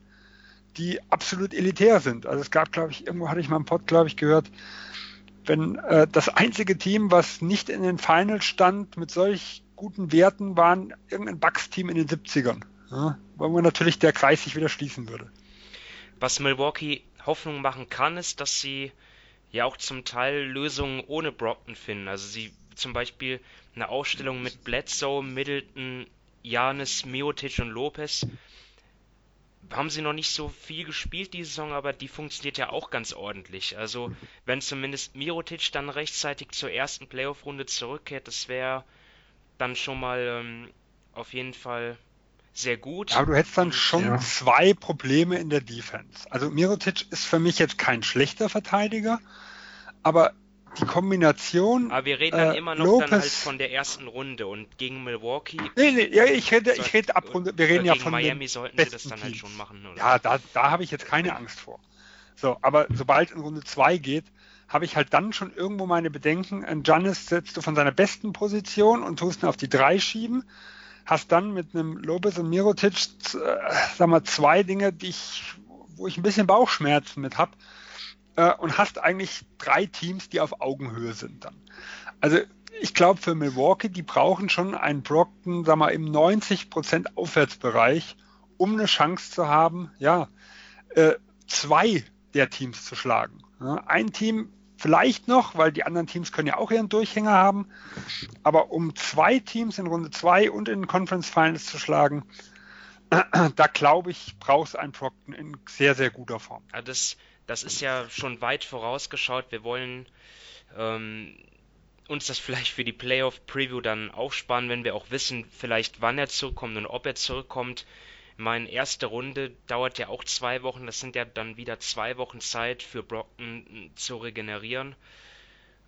die absolut elitär sind. Also es gab, glaube ich, irgendwo hatte ich mal im Pod, glaube ich, gehört, wenn äh, das einzige Team, was nicht in den Finals stand, mit solch guten Werten waren, irgendein Bucks-Team in den 70ern. Ja, wo man natürlich der Kreis sich wieder schließen würde. Was Milwaukee Hoffnung machen kann, ist, dass sie ja auch zum Teil Lösungen ohne Brockton finden. Also sie zum Beispiel eine Ausstellung mit Bledsoe, Middleton, Janis, Miotic und Lopez haben sie noch nicht so viel gespielt die Saison, aber die funktioniert ja auch ganz ordentlich. Also wenn zumindest Mirotic dann rechtzeitig zur ersten Playoff-Runde zurückkehrt, das wäre dann schon mal ähm, auf jeden Fall sehr gut. Aber du hättest dann schon ja. zwei Probleme in der Defense. Also Mirotic ist für mich jetzt kein schlechter Verteidiger, aber die Kombination. Aber wir reden dann äh, immer noch Lopez, dann halt von der ersten Runde und gegen Milwaukee. Nee, nee, ja, ich rede, ich rede ab Runde. Wir reden ja von Miami sollten sie das dann halt schon machen. Oder? Ja, da, da habe ich jetzt keine Angst vor. So, aber sobald in Runde 2 geht, habe ich halt dann schon irgendwo meine Bedenken. Giannis setzt du von seiner besten Position und tust ihn auf die 3 schieben. hast dann mit einem Lopez und Mirotic, äh, sag mal, zwei Dinge, die ich, wo ich ein bisschen Bauchschmerzen mit habe. Äh, und hast eigentlich drei Teams, die auf Augenhöhe sind dann. Also ich glaube für Milwaukee, die brauchen schon einen Brockton, sag mal, im 90% Aufwärtsbereich, um eine Chance zu haben, ja, äh, zwei der Teams zu schlagen. Ja, ein Team vielleicht noch, weil die anderen Teams können ja auch ihren Durchhänger haben, aber um zwei Teams in Runde zwei und in Conference Finals zu schlagen, da glaube ich, braucht es einen Brockton in sehr, sehr guter Form. Ja, das, das ist ja schon weit vorausgeschaut. Wir wollen ähm, uns das vielleicht für die Playoff-Preview dann aufsparen, wenn wir auch wissen, vielleicht wann er zurückkommt und ob er zurückkommt. Meine erste Runde dauert ja auch zwei Wochen. Das sind ja dann wieder zwei Wochen Zeit für Brockton zu regenerieren.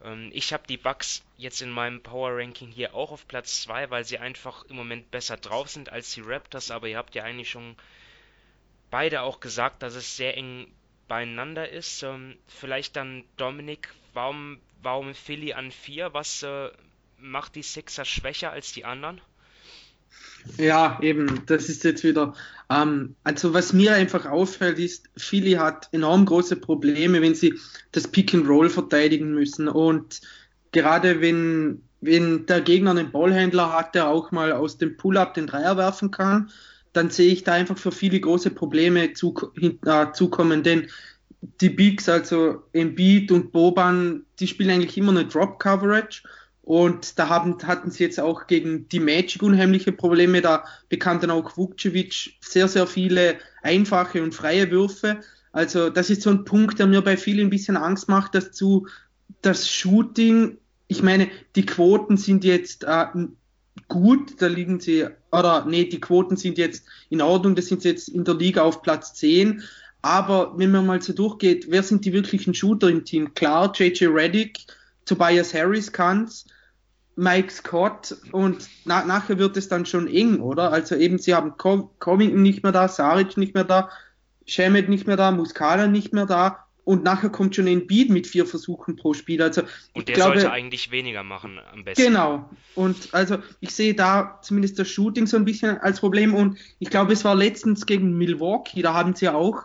Ähm, ich habe die Bucks jetzt in meinem Power Ranking hier auch auf Platz 2, weil sie einfach im Moment besser drauf sind als die Raptors. Aber ihr habt ja eigentlich schon beide auch gesagt, dass es sehr eng beieinander ist. Ähm, vielleicht dann Dominik, warum warum Philly an 4? Was äh, macht die Sixers schwächer als die anderen? Ja, eben, das ist jetzt wieder. Ähm, also, was mir einfach auffällt, ist, Philly hat enorm große Probleme, wenn sie das Pick and Roll verteidigen müssen. Und gerade wenn, wenn der Gegner einen Ballhändler hat, der auch mal aus dem Pull-Up den Dreier werfen kann, dann sehe ich da einfach für viele große Probleme zu, äh, zukommen. Denn die Bigs, also Embiid und Boban, die spielen eigentlich immer eine Drop Coverage. Und da haben, hatten sie jetzt auch gegen die Magic unheimliche Probleme. Da bekam dann auch Vukcevic sehr, sehr viele einfache und freie Würfe. Also das ist so ein Punkt, der mir bei vielen ein bisschen Angst macht, dass zu das Shooting, ich meine, die Quoten sind jetzt äh, gut, da liegen sie, oder nee, die Quoten sind jetzt in Ordnung, da sind sie jetzt in der Liga auf Platz 10, aber wenn man mal so durchgeht, wer sind die wirklichen Shooter im Team? Klar, JJ Reddick, Tobias Harris kann's, Mike Scott und na, nachher wird es dann schon eng, oder? Also eben, sie haben Covington nicht mehr da, Saric nicht mehr da, Shemet nicht mehr da, Muscala nicht mehr da und nachher kommt schon ein Beat mit vier Versuchen pro Spiel. Also und der glaube, sollte eigentlich weniger machen am besten. Genau. Und also ich sehe da zumindest das Shooting so ein bisschen als Problem und ich glaube, es war letztens gegen Milwaukee, da haben sie ja auch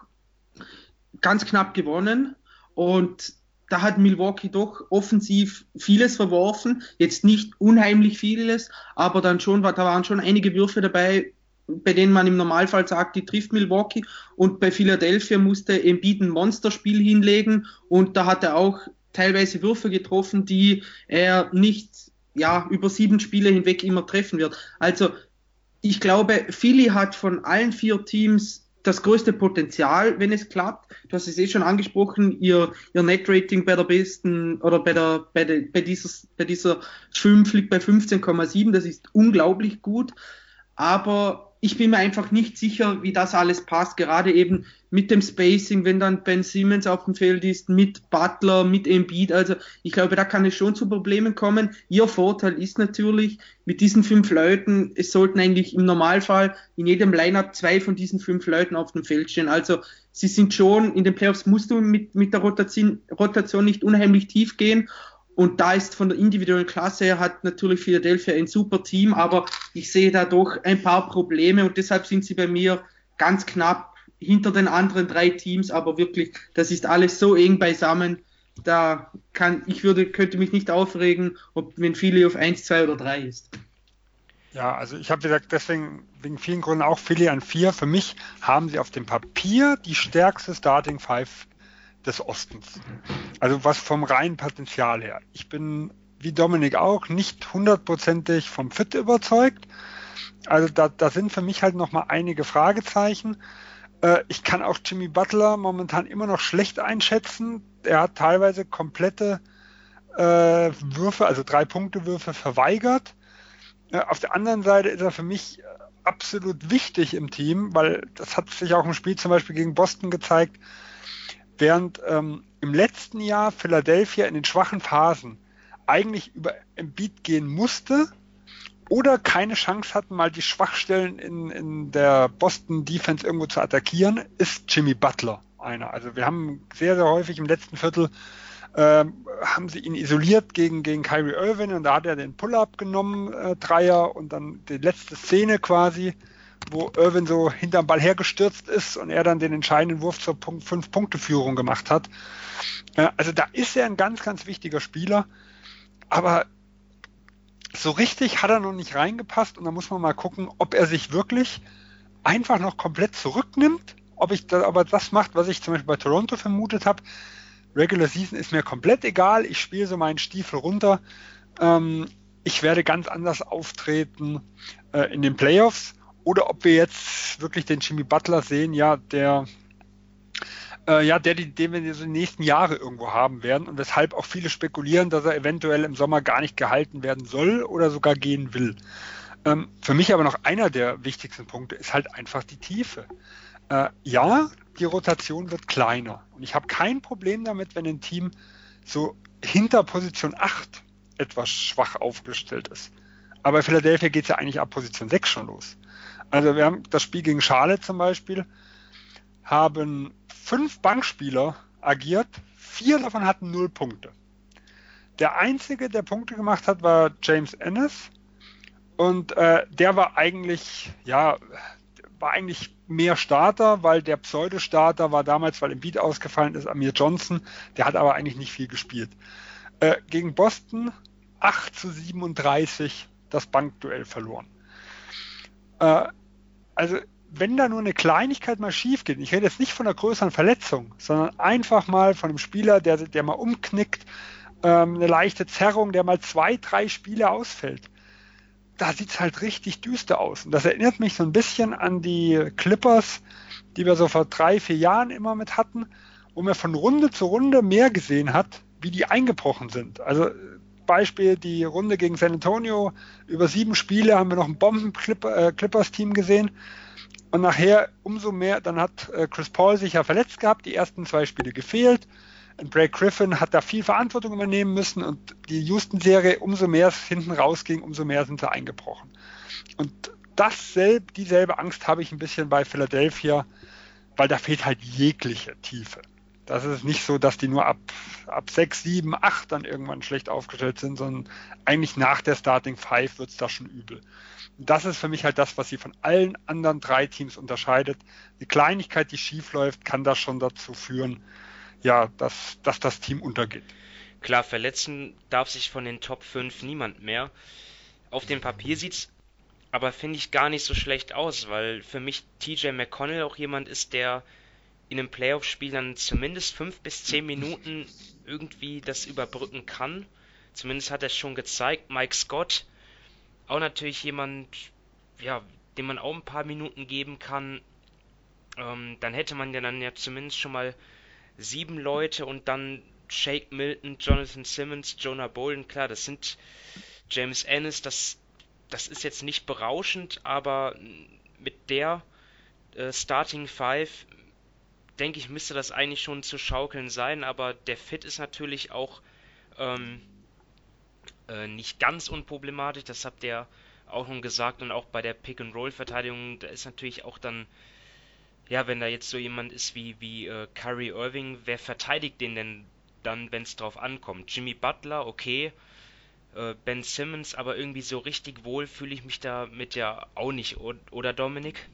ganz knapp gewonnen und da hat Milwaukee doch offensiv vieles verworfen, jetzt nicht unheimlich vieles, aber dann schon, da waren schon einige Würfe dabei, bei denen man im Normalfall sagt, die trifft Milwaukee und bei Philadelphia musste Embiid ein Monsterspiel hinlegen und da hat er auch teilweise Würfe getroffen, die er nicht ja, über sieben Spiele hinweg immer treffen wird. Also ich glaube, Philly hat von allen vier Teams das größte Potenzial, wenn es klappt. Du hast es eh schon angesprochen, ihr, ihr Net-Rating bei der besten oder bei der, bei, der, bei dieser, bei dieser 5 liegt bei 15,7. Das ist unglaublich gut. Aber ich bin mir einfach nicht sicher, wie das alles passt, gerade eben mit dem Spacing, wenn dann Ben Simmons auf dem Feld ist, mit Butler, mit Embiid. Also ich glaube, da kann es schon zu Problemen kommen. Ihr Vorteil ist natürlich, mit diesen fünf Leuten, es sollten eigentlich im Normalfall in jedem Lineup zwei von diesen fünf Leuten auf dem Feld stehen. Also sie sind schon, in den Playoffs musst du mit, mit der Rotation, Rotation nicht unheimlich tief gehen und da ist von der individuellen Klasse her hat natürlich Philadelphia ein super Team, aber ich sehe da doch ein paar Probleme und deshalb sind sie bei mir ganz knapp hinter den anderen drei Teams, aber wirklich, das ist alles so eng beisammen. Da kann, ich würde, könnte mich nicht aufregen, ob wenn Philly auf 1, 2 oder 3 ist. Ja, also ich habe gesagt, deswegen wegen vielen Gründen auch Philly an 4. Für mich haben sie auf dem Papier die stärkste Starting Five des Ostens. Also was vom reinen Potenzial her. Ich bin wie Dominik auch nicht hundertprozentig vom Fit überzeugt. Also da, da sind für mich halt nochmal einige Fragezeichen. Äh, ich kann auch Jimmy Butler momentan immer noch schlecht einschätzen. Er hat teilweise komplette äh, Würfe, also drei Punkte Würfe verweigert. Äh, auf der anderen Seite ist er für mich absolut wichtig im Team, weil das hat sich auch im Spiel zum Beispiel gegen Boston gezeigt während ähm, im letzten Jahr Philadelphia in den schwachen Phasen eigentlich über Embiid gehen musste oder keine Chance hatten, mal die Schwachstellen in, in der Boston Defense irgendwo zu attackieren, ist Jimmy Butler einer. Also wir haben sehr, sehr häufig im letzten Viertel ähm, haben sie ihn isoliert gegen, gegen Kyrie Irving und da hat er den Pull-Up genommen, äh, Dreier und dann die letzte Szene quasi, wo Irving so hinterm Ball hergestürzt ist und er dann den entscheidenden Wurf zur Punkt, Fünf-Punkte-Führung gemacht hat. Also da ist er ein ganz, ganz wichtiger Spieler, aber so richtig hat er noch nicht reingepasst und da muss man mal gucken, ob er sich wirklich einfach noch komplett zurücknimmt, ob ich da, aber das macht, was ich zum Beispiel bei Toronto vermutet habe. Regular Season ist mir komplett egal, ich spiele so meinen Stiefel runter. Ähm, ich werde ganz anders auftreten äh, in den Playoffs oder ob wir jetzt wirklich den Jimmy Butler sehen, ja, der äh, ja, der, den wir so die nächsten Jahre irgendwo haben werden und weshalb auch viele spekulieren, dass er eventuell im Sommer gar nicht gehalten werden soll oder sogar gehen will. Ähm, für mich aber noch einer der wichtigsten Punkte ist halt einfach die Tiefe. Äh, ja, die Rotation wird kleiner und ich habe kein Problem damit, wenn ein Team so hinter Position 8 etwas schwach aufgestellt ist. Aber Philadelphia geht es ja eigentlich ab Position 6 schon los. Also wir haben das Spiel gegen Charlotte zum Beispiel, haben fünf Bankspieler agiert, vier davon hatten null Punkte. Der einzige, der Punkte gemacht hat, war James Ennis. Und äh, der war eigentlich, ja, war eigentlich mehr Starter, weil der Pseudo-Starter war damals, weil im Beat ausgefallen ist, Amir Johnson. Der hat aber eigentlich nicht viel gespielt. Äh, gegen Boston 8 zu 37 das Bankduell verloren. Äh, also wenn da nur eine Kleinigkeit mal schief geht, ich rede jetzt nicht von einer größeren Verletzung, sondern einfach mal von einem Spieler, der, der mal umknickt, ähm, eine leichte Zerrung, der mal zwei, drei Spiele ausfällt, da sieht es halt richtig düster aus. Und das erinnert mich so ein bisschen an die Clippers, die wir so vor drei, vier Jahren immer mit hatten, wo man von Runde zu Runde mehr gesehen hat, wie die eingebrochen sind. Also Beispiel die Runde gegen San Antonio. Über sieben Spiele haben wir noch ein Bomben-Clippers-Team gesehen. Und nachher umso mehr, dann hat äh, Chris Paul sich ja verletzt gehabt, die ersten zwei Spiele gefehlt. Und Blake Griffin hat da viel Verantwortung übernehmen müssen und die Houston-Serie, umso mehr es hinten rausging, umso mehr sind sie eingebrochen. Und dasselbe, dieselbe Angst habe ich ein bisschen bei Philadelphia, weil da fehlt halt jegliche Tiefe. Das ist nicht so, dass die nur ab, ab 6, 7, 8 dann irgendwann schlecht aufgestellt sind, sondern eigentlich nach der Starting Five wird es da schon übel das ist für mich halt das, was sie von allen anderen drei Teams unterscheidet. Die Kleinigkeit, die schief läuft, kann das schon dazu führen, ja, dass, dass das Team untergeht. Klar, verletzen darf sich von den Top 5 niemand mehr. Auf dem Papier sieht's aber finde ich gar nicht so schlecht aus, weil für mich TJ McConnell auch jemand ist, der in einem Playoff-Spiel dann zumindest 5 bis 10 Minuten irgendwie das überbrücken kann. Zumindest hat er es schon gezeigt. Mike Scott auch natürlich jemand, ja, dem man auch ein paar Minuten geben kann. Ähm, dann hätte man ja dann ja zumindest schon mal sieben Leute und dann Shake Milton, Jonathan Simmons, Jonah Bolden. Klar, das sind James Ennis, das, das ist jetzt nicht berauschend, aber mit der äh, Starting Five denke ich, müsste das eigentlich schon zu schaukeln sein, aber der Fit ist natürlich auch ähm, äh, nicht ganz unproblematisch, das habt ihr auch schon gesagt und auch bei der Pick-and-Roll-Verteidigung, da ist natürlich auch dann, ja, wenn da jetzt so jemand ist wie, wie äh, Kyrie Irving, wer verteidigt den denn dann, wenn es drauf ankommt? Jimmy Butler, okay, äh, Ben Simmons, aber irgendwie so richtig wohl fühle ich mich da mit ja auch nicht, oder Dominik?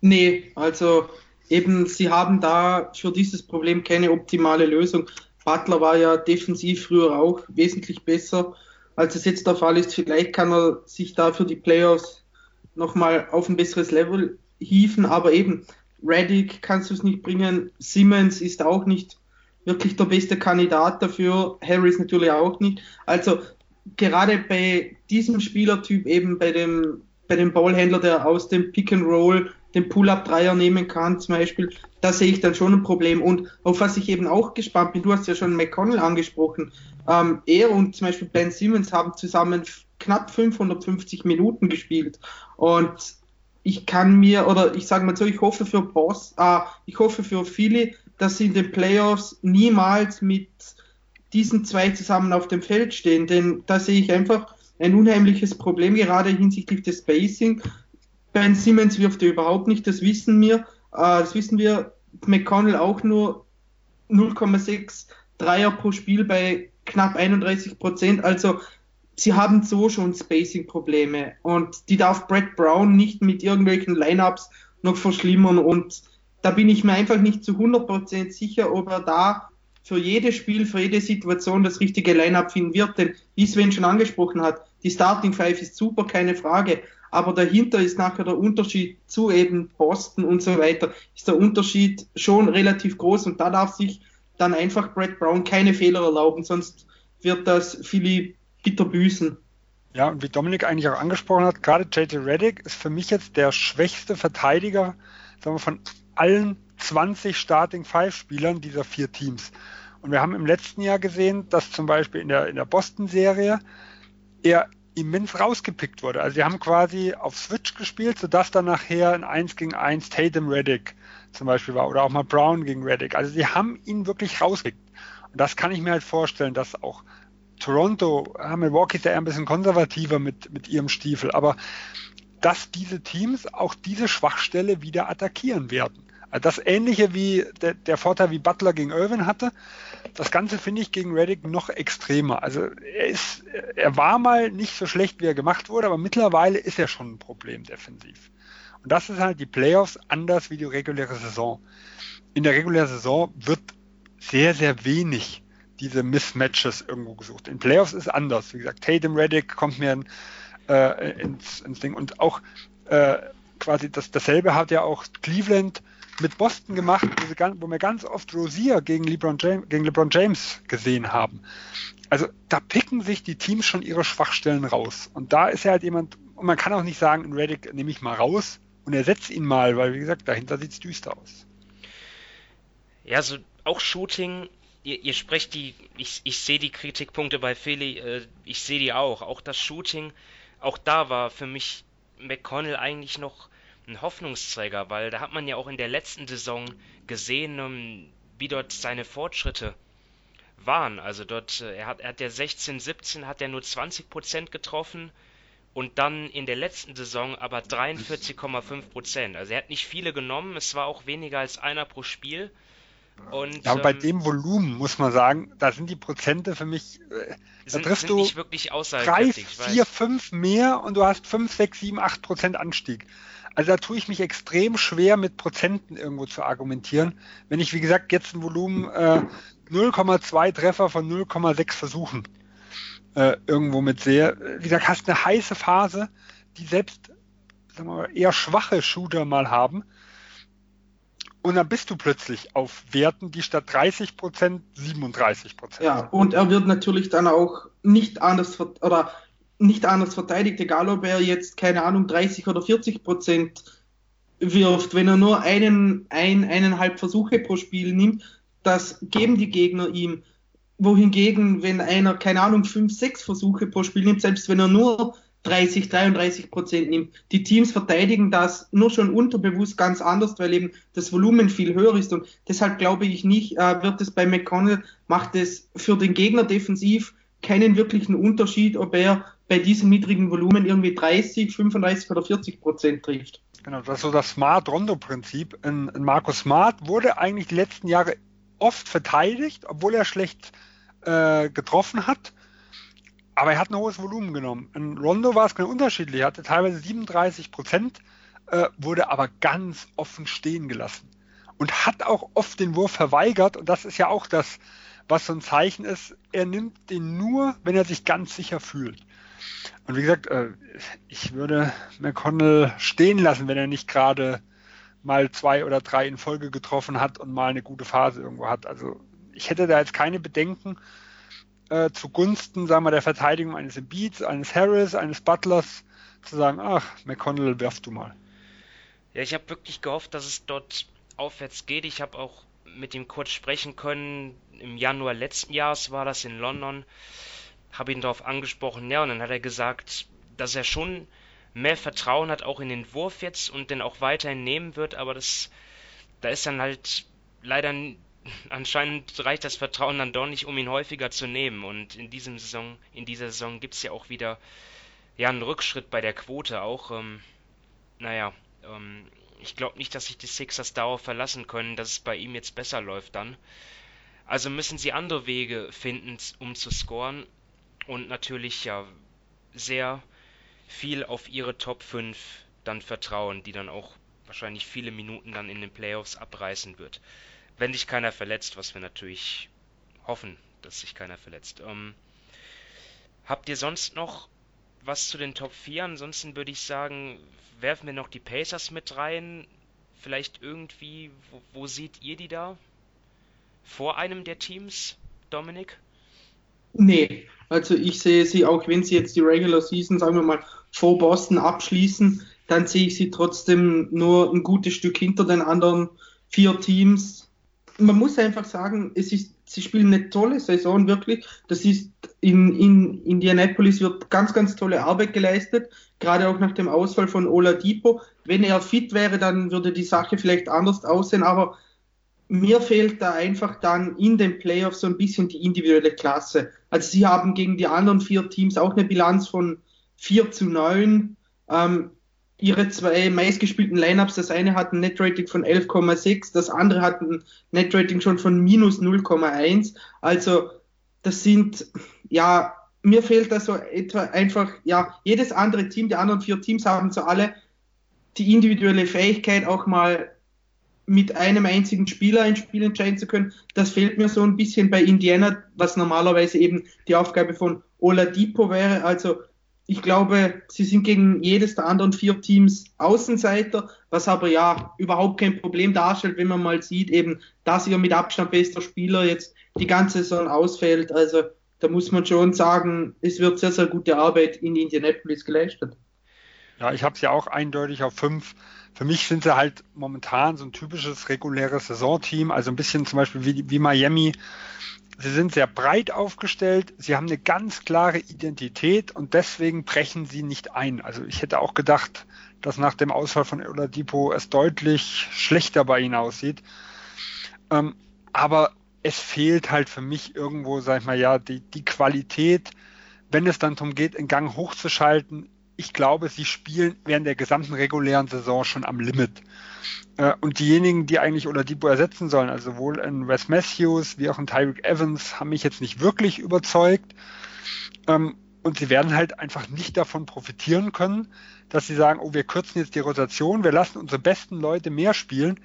Nee, also eben, sie haben da für dieses Problem keine optimale Lösung. Butler war ja defensiv früher auch wesentlich besser, als es jetzt der Fall ist. Vielleicht kann er sich da für die Playoffs nochmal auf ein besseres Level hieven, aber eben, Reddick kannst du es nicht bringen, Simmons ist auch nicht wirklich der beste Kandidat dafür, Harris natürlich auch nicht. Also gerade bei diesem Spielertyp, eben bei dem, bei dem Ballhändler, der aus dem Pick and Roll den Pull-Up-Dreier nehmen kann, zum Beispiel, da sehe ich dann schon ein Problem. Und auf was ich eben auch gespannt bin, du hast ja schon McConnell angesprochen, ähm, er und zum Beispiel Ben Simmons haben zusammen knapp 550 Minuten gespielt. Und ich kann mir, oder ich sage mal so, ich hoffe für Boss, äh, ich hoffe für viele, dass sie in den Playoffs niemals mit diesen zwei zusammen auf dem Feld stehen, denn da sehe ich einfach ein unheimliches Problem, gerade hinsichtlich des Spacing. Ben Simmons wirft er überhaupt nicht, das wissen wir. Äh, das wissen wir. McConnell auch nur 0,6 Dreier pro Spiel bei knapp 31 Prozent. Also sie haben so schon Spacing-Probleme und die darf Brett Brown nicht mit irgendwelchen Lineups noch verschlimmern und da bin ich mir einfach nicht zu 100% sicher, ob er da für jedes Spiel, für jede Situation das richtige Lineup finden wird, denn wie Sven schon angesprochen hat, die Starting Five ist super, keine Frage, aber dahinter ist nachher der Unterschied zu eben Boston und so weiter, ist der Unterschied schon relativ groß und da darf sich dann einfach Brett Brown keine Fehler erlauben, sonst wird das Philly bitter büßen. Ja, und wie Dominik eigentlich auch angesprochen hat, gerade JJ Reddick ist für mich jetzt der schwächste Verteidiger sagen wir, von allen 20 Starting Five Spielern dieser vier Teams. Und wir haben im letzten Jahr gesehen, dass zum Beispiel in der, in der Boston-Serie er immens rausgepickt wurde. Also sie haben quasi auf Switch gespielt, sodass dann nachher ein 1 gegen 1 Tatum Reddick zum Beispiel war oder auch mal Brown gegen Reddick. Also sie haben ihn wirklich rausgepickt. Und das kann ich mir halt vorstellen, dass auch Toronto, ja, Milwaukee ist ja eher ein bisschen konservativer mit, mit ihrem Stiefel, aber dass diese Teams auch diese Schwachstelle wieder attackieren werden. Also das ähnliche wie der, der Vorteil, wie Butler gegen Irvin hatte. Das Ganze finde ich gegen Reddick noch extremer. Also er ist, er war mal nicht so schlecht, wie er gemacht wurde, aber mittlerweile ist er schon ein Problem defensiv. Und das ist halt die Playoffs anders wie die reguläre Saison. In der regulären Saison wird sehr, sehr wenig diese Mismatches irgendwo gesucht. In Playoffs ist anders. Wie gesagt, Tatum Reddick kommt mir äh, ins, ins Ding. Und auch äh, quasi das, dasselbe hat ja auch Cleveland mit Boston gemacht, wo, wir ganz oft Rosier gegen LeBron, James, gegen LeBron James gesehen haben. Also da picken sich die Teams schon ihre Schwachstellen raus. Und da ist ja halt jemand, und man kann auch nicht sagen, Reddick nehme ich mal raus und ersetze ihn mal, weil wie gesagt, dahinter sieht es düster aus. Ja, so auch Shooting ihr, ihr sprecht die, ich, ich sehe die Kritikpunkte bei Philly, äh, ich sehe die auch. Auch das Shooting, auch da war für mich McConnell eigentlich noch ein Hoffnungsträger, weil da hat man ja auch in der letzten Saison gesehen, um, ähm, wie dort seine Fortschritte waren. Also dort, äh, er hat, er hat ja 16, 17 hat er nur 20% getroffen und dann in der letzten Saison aber 43,5%. Also er hat nicht viele genommen, es war auch weniger als einer pro Spiel. Und, ja, aber ähm, bei dem Volumen muss man sagen, da sind die Prozente für mich, äh, sind, da triffst du nicht wirklich drei, vier, fünf mehr und du hast fünf, sechs, sieben, acht Prozent Anstieg. Also da tue ich mich extrem schwer mit Prozenten irgendwo zu argumentieren. Wenn ich, wie gesagt, jetzt ein Volumen äh, 0,2 Treffer von 0,6 Versuchen äh, irgendwo mit sehe, wie gesagt, hast eine heiße Phase, die selbst sagen wir mal, eher schwache Shooter mal haben und dann bist du plötzlich auf Werten, die statt 30 Prozent 37 Prozent. Ja, und er wird natürlich dann auch nicht anders oder nicht anders verteidigt, egal ob er jetzt, keine Ahnung, 30 oder 40 Prozent wirft. Wenn er nur einen, ein, eineinhalb Versuche pro Spiel nimmt, das geben die Gegner ihm. Wohingegen, wenn einer, keine Ahnung, fünf, sechs Versuche pro Spiel nimmt, selbst wenn er nur 30, 33 Prozent nimmt. Die Teams verteidigen das nur schon unterbewusst ganz anders, weil eben das Volumen viel höher ist und deshalb glaube ich nicht, äh, wird es bei McConnell, macht es für den Gegner defensiv keinen wirklichen Unterschied, ob er bei diesem niedrigen Volumen irgendwie 30, 35 oder 40 Prozent trifft. Genau, das ist so das Smart-Rondo-Prinzip. In, in Markus Smart wurde eigentlich die letzten Jahre oft verteidigt, obwohl er schlecht äh, getroffen hat aber er hat ein hohes Volumen genommen. In Rondo war es genau unterschiedlich. Er hatte teilweise 37 Prozent, äh, wurde aber ganz offen stehen gelassen. Und hat auch oft den Wurf verweigert. Und das ist ja auch das, was so ein Zeichen ist. Er nimmt den nur, wenn er sich ganz sicher fühlt. Und wie gesagt, äh, ich würde McConnell stehen lassen, wenn er nicht gerade mal zwei oder drei in Folge getroffen hat und mal eine gute Phase irgendwo hat. Also ich hätte da jetzt keine Bedenken äh, zugunsten, sagen wir, der Verteidigung eines Embiids, eines Harris, eines Butlers zu sagen, ach, McConnell, werfst du mal. Ja, ich habe wirklich gehofft, dass es dort aufwärts geht. Ich habe auch mit ihm kurz sprechen können. Im Januar letzten Jahres war das in London. Habe ihn darauf angesprochen, ja, und dann hat er gesagt, dass er schon mehr Vertrauen hat, auch in den Wurf jetzt und den auch weiterhin nehmen wird, aber das, da ist dann halt leider anscheinend reicht das Vertrauen dann doch nicht, um ihn häufiger zu nehmen. Und in diesem Saison, in dieser Saison gibt es ja auch wieder ja einen Rückschritt bei der Quote auch. Ähm, naja, ähm, ich glaube nicht, dass sich die Sixers darauf verlassen können, dass es bei ihm jetzt besser läuft dann. Also müssen sie andere Wege finden, um zu scoren und natürlich ja sehr viel auf ihre Top 5 dann vertrauen, die dann auch wahrscheinlich viele Minuten dann in den Playoffs abreißen wird. Wenn sich keiner verletzt, was wir natürlich hoffen, dass sich keiner verletzt. Ähm, habt ihr sonst noch was zu den Top 4? Ansonsten würde ich sagen, werfen wir noch die Pacers mit rein. Vielleicht irgendwie, wo, wo seht ihr die da? Vor einem der Teams, Dominik? Nee, also ich sehe sie, auch wenn sie jetzt die Regular Season, sagen wir mal, vor Boston abschließen, dann sehe ich sie trotzdem nur ein gutes Stück hinter den anderen vier Teams. Man muss einfach sagen, es ist, sie spielen eine tolle Saison, wirklich. Das ist in, in Indianapolis wird ganz, ganz tolle Arbeit geleistet, gerade auch nach dem Ausfall von Oladipo. Wenn er fit wäre, dann würde die Sache vielleicht anders aussehen, aber mir fehlt da einfach dann in den Playoffs so ein bisschen die individuelle Klasse. Also sie haben gegen die anderen vier Teams auch eine Bilanz von 4 zu 9. Ähm, ihre zwei meistgespielten Lineups, das eine hat ein Netrating von 11,6, das andere hat ein Netrating schon von minus 0,1. Also das sind, ja, mir fehlt da so etwa einfach, ja, jedes andere Team, die anderen vier Teams haben so alle die individuelle Fähigkeit, auch mal mit einem einzigen Spieler ein Spiel entscheiden zu können. Das fehlt mir so ein bisschen bei Indiana, was normalerweise eben die Aufgabe von Oladipo wäre. Also ich glaube, sie sind gegen jedes der anderen vier Teams Außenseiter, was aber ja überhaupt kein Problem darstellt, wenn man mal sieht, eben, dass ihr mit Abstand bester Spieler jetzt die ganze Saison ausfällt. Also da muss man schon sagen, es wird sehr, sehr gute Arbeit in Indianapolis geleistet. Ja, ich habe es ja auch eindeutig auf fünf. Für mich sind sie halt momentan so ein typisches reguläres Saisonteam, also ein bisschen zum Beispiel wie, wie Miami. Sie sind sehr breit aufgestellt, sie haben eine ganz klare Identität und deswegen brechen sie nicht ein. Also ich hätte auch gedacht, dass nach dem Ausfall von Oladipo es deutlich schlechter bei ihnen aussieht. Ähm, aber es fehlt halt für mich irgendwo, sag ich mal, ja, die, die Qualität, wenn es dann darum geht, in Gang hochzuschalten, ich glaube, sie spielen während der gesamten regulären Saison schon am Limit. Äh, und diejenigen, die eigentlich Oladipo ersetzen sollen, also sowohl in Wes Matthews wie auch in Tyreek Evans, haben mich jetzt nicht wirklich überzeugt. Und sie werden halt einfach nicht davon profitieren können, dass sie sagen, oh, wir kürzen jetzt die Rotation, wir lassen unsere besten Leute mehr spielen,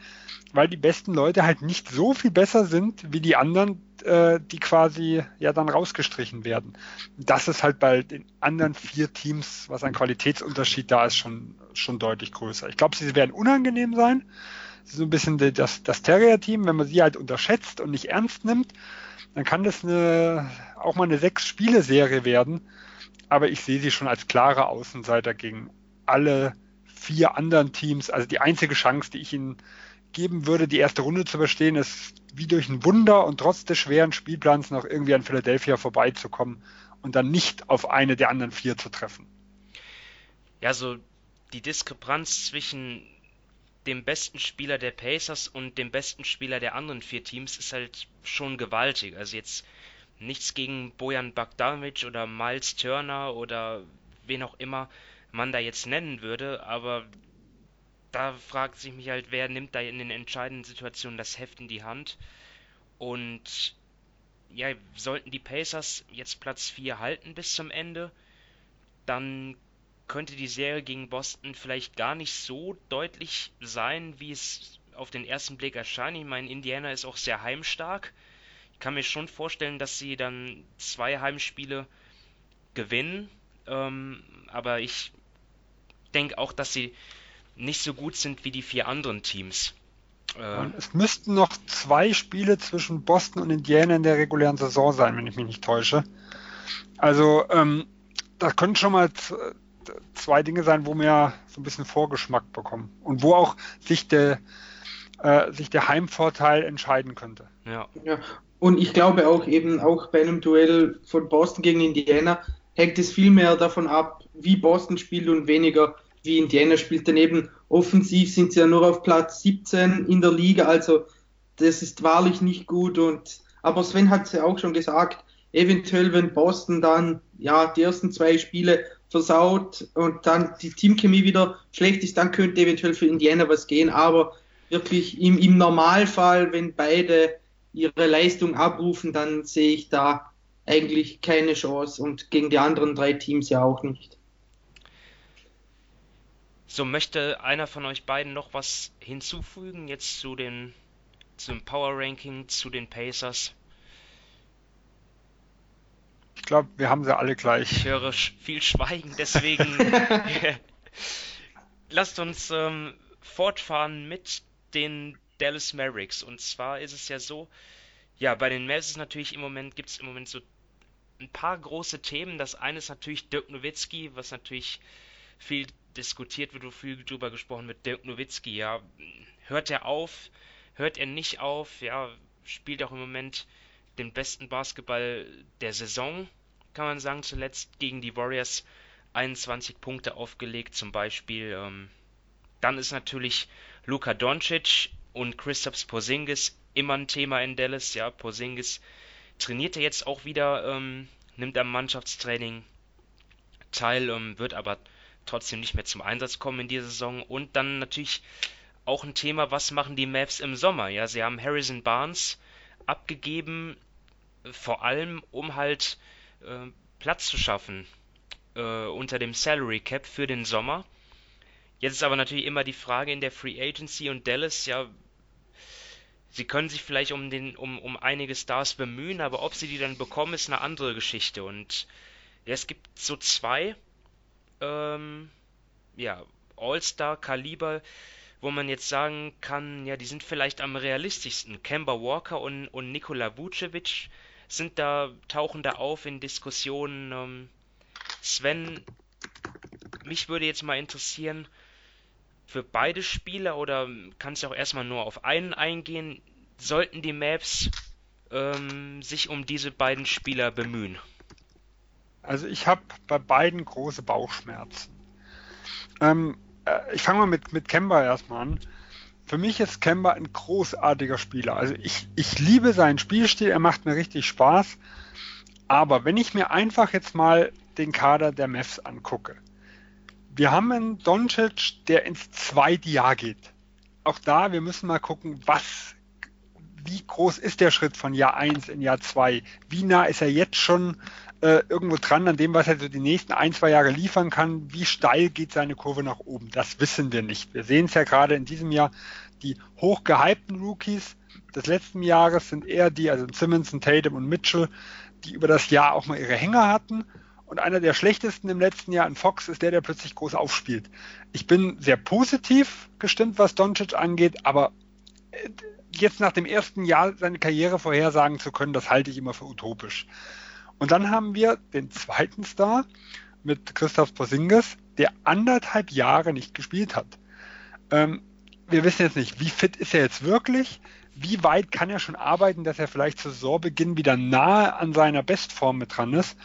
weil die besten Leute halt nicht so viel besser sind wie die anderen, äh, die quasi ja dann rausgestrichen werden. Das ist halt bei den anderen vier Teams, was ein Qualitätsunterschied da ist, schon, schon deutlich größer. Ich glaube, sie werden unangenehm sein. So ein bisschen das, das Terrier-Team, wenn man sie halt unterschätzt und nicht ernst nimmt, dann kann das eine, auch mal eine Sechs-Spiele-Serie werden. Aber ich sehe sie schon als klare Außenseiter gegen alle vier anderen Teams. Also die einzige Chance, die ich ihnen geben würde, die erste Runde zu überstehen, ist wie durch ein Wunder und trotz des schweren Spielplans noch irgendwie an Philadelphia vorbeizukommen und dann nicht auf eine der anderen vier zu treffen. Ja, so die Diskrepanz zwischen dem besten Spieler der Pacers und dem besten Spieler der anderen vier Teams ist halt schon gewaltig. Also jetzt nichts gegen Bojan Bogdanovic oder Miles Turner oder wen auch immer man da jetzt nennen würde, aber da fragt sich mich halt, wer nimmt da in den entscheidenden Situationen das Heft in die Hand. Und ja, sollten die Pacers jetzt Platz 4 halten bis zum Ende, dann könnte die Serie gegen Boston vielleicht gar nicht so deutlich sein, wie es auf den ersten Blick erscheint. Ich meine, Indiana ist auch sehr heimstark. Ich kann mir schon vorstellen, dass sie dann zwei Heimspiele gewinnen. Ähm, aber ich denke auch, dass sie nicht so gut sind wie die vier anderen Teams. Äh, es müssten noch zwei Spiele zwischen Boston und Indiana in der regulären Saison sein, wenn ich mich nicht täusche. Also ähm, da können schon mal zwei Dinge sein, wo wir so ein bisschen Vorgeschmack bekommen und wo auch sich der, äh, sich der Heimvorteil entscheiden könnte. Ja. ja. Und ich glaube auch eben auch bei einem Duell von Boston gegen Indiana hängt es viel mehr davon ab, wie Boston spielt und weniger wie Indiana spielt daneben. Offensiv sind sie ja nur auf Platz 17 in der Liga, also das ist wahrlich nicht gut. Und aber Sven hat es ja auch schon gesagt, eventuell wenn Boston dann ja die ersten zwei Spiele versaut und dann die Teamchemie wieder schlecht ist, dann könnte eventuell für Indiana was gehen. Aber wirklich im, im Normalfall, wenn beide ihre Leistung abrufen, dann sehe ich da eigentlich keine Chance und gegen die anderen drei Teams ja auch nicht. So, möchte einer von euch beiden noch was hinzufügen jetzt zu den zum Power Ranking, zu den Pacers? Ich glaube, wir haben sie alle gleich. Ich höre viel Schweigen, deswegen lasst uns ähm, fortfahren mit den Dallas Mavericks. Und zwar ist es ja so, ja, bei den Mavs ist natürlich im Moment, gibt es im Moment so ein paar große Themen. Das eine ist natürlich Dirk Nowitzki, was natürlich viel diskutiert wird, wo viel drüber gesprochen wird. Dirk Nowitzki, ja, hört er auf, hört er nicht auf, ja, spielt auch im Moment den besten Basketball der Saison, kann man sagen, zuletzt gegen die Warriors 21 Punkte aufgelegt zum Beispiel. Ähm, dann ist natürlich Luka Doncic und Christoph Porzingis immer ein Thema in Dallas. Ja, Porzingis trainiert er jetzt auch wieder, ähm, nimmt am Mannschaftstraining teil, ähm, wird aber trotzdem nicht mehr zum Einsatz kommen in dieser Saison. Und dann natürlich auch ein Thema, was machen die Mavs im Sommer? Ja, sie haben Harrison Barnes abgegeben, vor allem um halt äh, Platz zu schaffen äh, unter dem Salary Cap für den Sommer. Jetzt ist aber natürlich immer die Frage in der Free Agency und Dallas, ja, sie können sich vielleicht um, den, um, um einige Stars bemühen, aber ob sie die dann bekommen, ist eine andere Geschichte. Und ja, es gibt so zwei ähm, ja, All-Star-Kaliber, wo man jetzt sagen kann, ja, die sind vielleicht am realistischsten. Kemba Walker und, und Nikola Vucevic sind da, tauchen da auf in Diskussionen. Ähm, Sven, mich würde jetzt mal interessieren, für beide Spieler oder kannst du auch erstmal nur auf einen eingehen, sollten die Maps ähm, sich um diese beiden Spieler bemühen? Also ich habe bei beiden große Bauchschmerzen. Ähm, äh, ich fange mal mit, mit Kemba erstmal an. Für mich ist Kemba ein großartiger Spieler. Also ich, ich liebe seinen Spielstil, er macht mir richtig Spaß. Aber wenn ich mir einfach jetzt mal den Kader der Mavs angucke, wir haben einen Doncic, der ins zweite Jahr geht. Auch da, wir müssen mal gucken, was, wie groß ist der Schritt von Jahr 1 in Jahr 2? Wie nah ist er jetzt schon äh, irgendwo dran an dem, was er so die nächsten ein, zwei Jahre liefern kann? Wie steil geht seine Kurve nach oben? Das wissen wir nicht. Wir sehen es ja gerade in diesem Jahr. Die hochgehypten Rookies des letzten Jahres sind eher die, also Simmons, Tatum und Mitchell, die über das Jahr auch mal ihre Hänger hatten und einer der schlechtesten im letzten Jahr in Fox ist der, der plötzlich groß aufspielt. Ich bin sehr positiv gestimmt, was Doncic angeht, aber äh, jetzt nach dem ersten Jahr seine Karriere vorhersagen zu können, das halte ich immer für utopisch. Und dann haben wir den zweiten Star mit Christoph Porzingis, der anderthalb Jahre nicht gespielt hat. Ähm, wir wissen jetzt nicht, wie fit ist er jetzt wirklich? Wie weit kann er schon arbeiten, dass er vielleicht zu Saisonbeginn wieder nahe an seiner Bestform mit dran ist?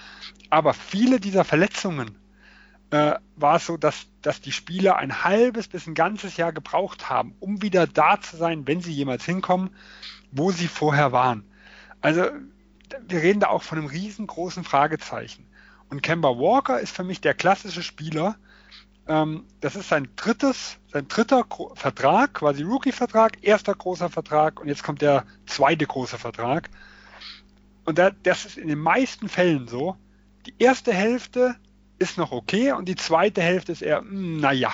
Aber viele dieser Verletzungen äh, war es so, dass, dass die Spieler ein halbes bis ein ganzes Jahr gebraucht haben, um wieder da zu sein, wenn sie jemals hinkommen, wo sie vorher waren. Also wir reden da auch von einem riesengroßen Fragezeichen. Und Kemba Walker ist für mich der klassische Spieler. Ähm, das ist sein drittes, sein dritter Vertrag, quasi Rookie-Vertrag, erster großer Vertrag und jetzt kommt der zweite große Vertrag. Und da, das ist in den meisten Fällen so, die erste Hälfte ist noch okay und die zweite Hälfte ist eher, hm, naja.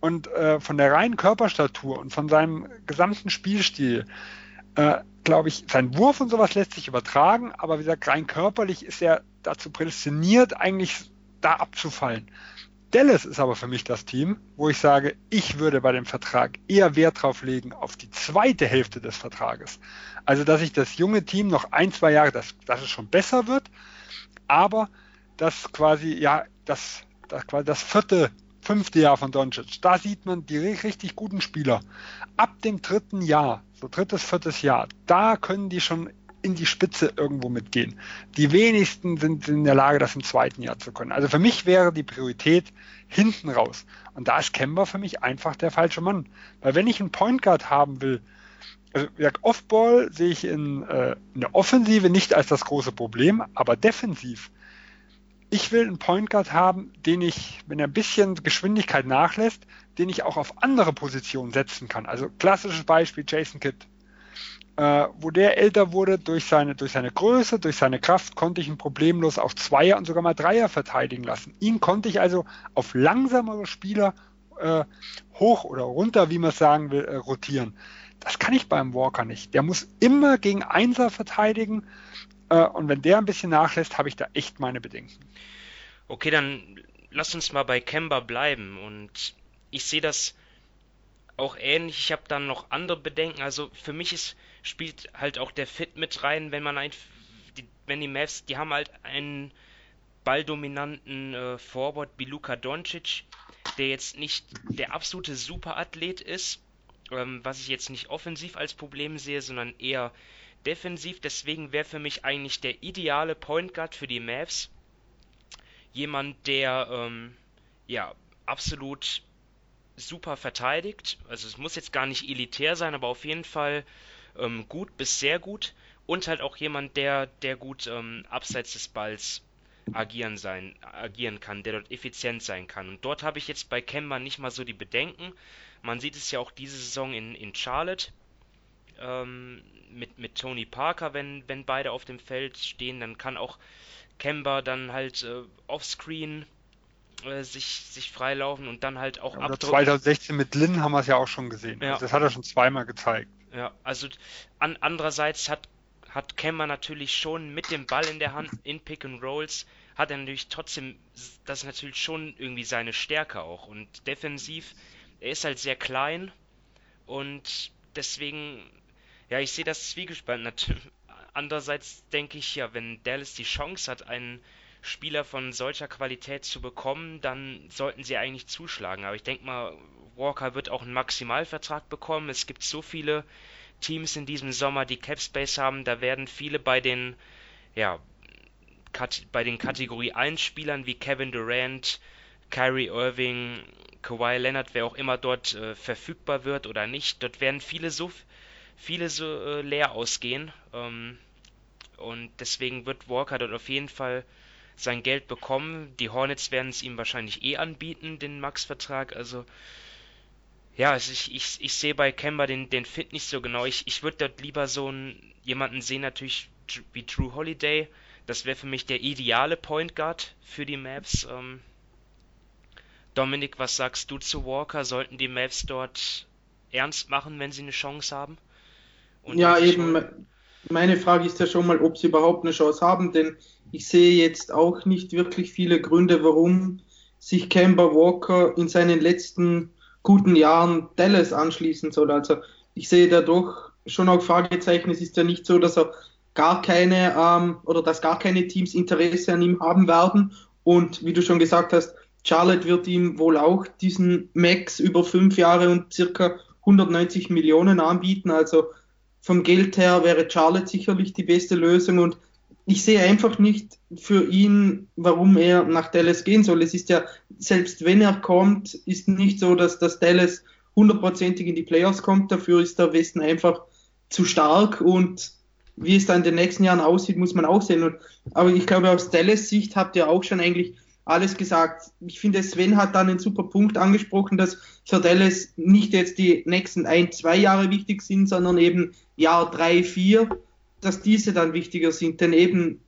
Und äh, von der reinen Körperstatur und von seinem gesamten Spielstil, äh, glaube ich, sein Wurf und sowas lässt sich übertragen, aber wie gesagt, rein körperlich ist er dazu prädestiniert, eigentlich da abzufallen. Dallas ist aber für mich das Team, wo ich sage, ich würde bei dem Vertrag eher Wert drauf legen auf die zweite Hälfte des Vertrages. Also, dass sich das junge Team noch ein, zwei Jahre, dass, dass es schon besser wird, aber das quasi, ja, das, das quasi das vierte, fünfte Jahr von Doncic, da sieht man die richtig guten Spieler. Ab dem dritten Jahr, so drittes, viertes Jahr, da können die schon in die Spitze irgendwo mitgehen. Die wenigsten sind in der Lage, das im zweiten Jahr zu können. Also für mich wäre die Priorität hinten raus. Und da ist Kemba für mich einfach der falsche Mann. Weil wenn ich einen Point Guard haben will, also Offball sehe ich in, äh, in der Offensive nicht als das große Problem, aber defensiv. Ich will einen Point Guard haben, den ich, wenn er ein bisschen Geschwindigkeit nachlässt, den ich auch auf andere Positionen setzen kann. Also klassisches Beispiel Jason Kidd. Äh, wo der älter wurde, durch seine, durch seine Größe, durch seine Kraft, konnte ich ihn problemlos auf Zweier und sogar mal Dreier verteidigen lassen. Ihn konnte ich also auf langsamere Spieler äh, hoch oder runter, wie man es sagen will, äh, rotieren. Das kann ich beim Walker nicht. Der muss immer gegen Einser verteidigen. Äh, und wenn der ein bisschen nachlässt, habe ich da echt meine Bedenken. Okay, dann lass uns mal bei Kemba bleiben. Und ich sehe das auch ähnlich. Ich habe dann noch andere Bedenken. Also für mich ist, spielt halt auch der Fit mit rein, wenn man ein, die, wenn die Mavs, die haben halt einen balldominanten äh, Forward Luka Doncic, der jetzt nicht der absolute Superathlet ist, ähm, was ich jetzt nicht offensiv als Problem sehe, sondern eher defensiv. Deswegen wäre für mich eigentlich der ideale Point Guard für die Mavs jemand, der ähm, ja absolut super verteidigt. Also es muss jetzt gar nicht elitär sein, aber auf jeden Fall ähm, gut bis sehr gut. Und halt auch jemand, der, der gut ähm, abseits des Balls agieren sein, agieren kann, der dort effizient sein kann. Und dort habe ich jetzt bei Kemba nicht mal so die Bedenken. Man sieht es ja auch diese Saison in, in Charlotte ähm, mit, mit Tony Parker, wenn, wenn beide auf dem Feld stehen, dann kann auch Kemba dann halt äh, offscreen äh, sich, sich freilaufen und dann halt auch ja, Oder 2016 mit Lynn haben wir es ja auch schon gesehen. Ja. Also das hat er schon zweimal gezeigt. Ja, also an, andererseits hat, hat Kemba natürlich schon mit dem Ball in der Hand in Pick and Rolls hat er natürlich trotzdem, das ist natürlich schon irgendwie seine Stärke auch. Und defensiv, er ist halt sehr klein und deswegen, ja, ich sehe das zwiegespalten. Andererseits denke ich ja, wenn Dallas die Chance hat, einen Spieler von solcher Qualität zu bekommen, dann sollten sie eigentlich zuschlagen. Aber ich denke mal, Walker wird auch einen Maximalvertrag bekommen. Es gibt so viele Teams in diesem Sommer, die Capspace haben. Da werden viele bei den, ja, bei den Kategorie 1 Spielern wie Kevin Durant, Kyrie Irving, Kawhi Leonard, wer auch immer dort äh, verfügbar wird oder nicht, dort werden viele so viele so äh, leer ausgehen. Ähm, und deswegen wird Walker dort auf jeden Fall sein Geld bekommen. Die Hornets werden es ihm wahrscheinlich eh anbieten, den Max-Vertrag. Also, ja, also ich, ich, ich sehe bei Kemba den, den Fit nicht so genau. Ich, ich würde dort lieber so einen, jemanden sehen, natürlich wie True Holiday. Das wäre für mich der ideale Point Guard für die Maps. Ähm, Dominik, was sagst du zu Walker? Sollten die Maps dort ernst machen, wenn sie eine Chance haben? Und ja, eben. Schon... Meine Frage ist ja schon mal, ob sie überhaupt eine Chance haben, denn ich sehe jetzt auch nicht wirklich viele Gründe, warum sich Kemba Walker in seinen letzten guten Jahren Dallas anschließen soll. Also ich sehe da doch schon auch Fragezeichen. Es ist ja nicht so, dass er gar keine ähm, oder dass gar keine Teams Interesse an ihm haben werden. Und wie du schon gesagt hast, Charlotte wird ihm wohl auch diesen Max über fünf Jahre und circa 190 Millionen anbieten. Also vom Geld her wäre Charlotte sicherlich die beste Lösung und ich sehe einfach nicht für ihn, warum er nach Dallas gehen soll. Es ist ja, selbst wenn er kommt, ist nicht so, dass das Dallas hundertprozentig in die Playoffs kommt. Dafür ist der Westen einfach zu stark und wie es dann in den nächsten Jahren aussieht, muss man auch sehen. Und, aber ich glaube, aus Dallas Sicht habt ihr auch schon eigentlich alles gesagt. Ich finde, Sven hat dann einen super Punkt angesprochen, dass für Dallas nicht jetzt die nächsten ein, zwei Jahre wichtig sind, sondern eben Jahr drei, vier dass diese dann wichtiger sind, denn eben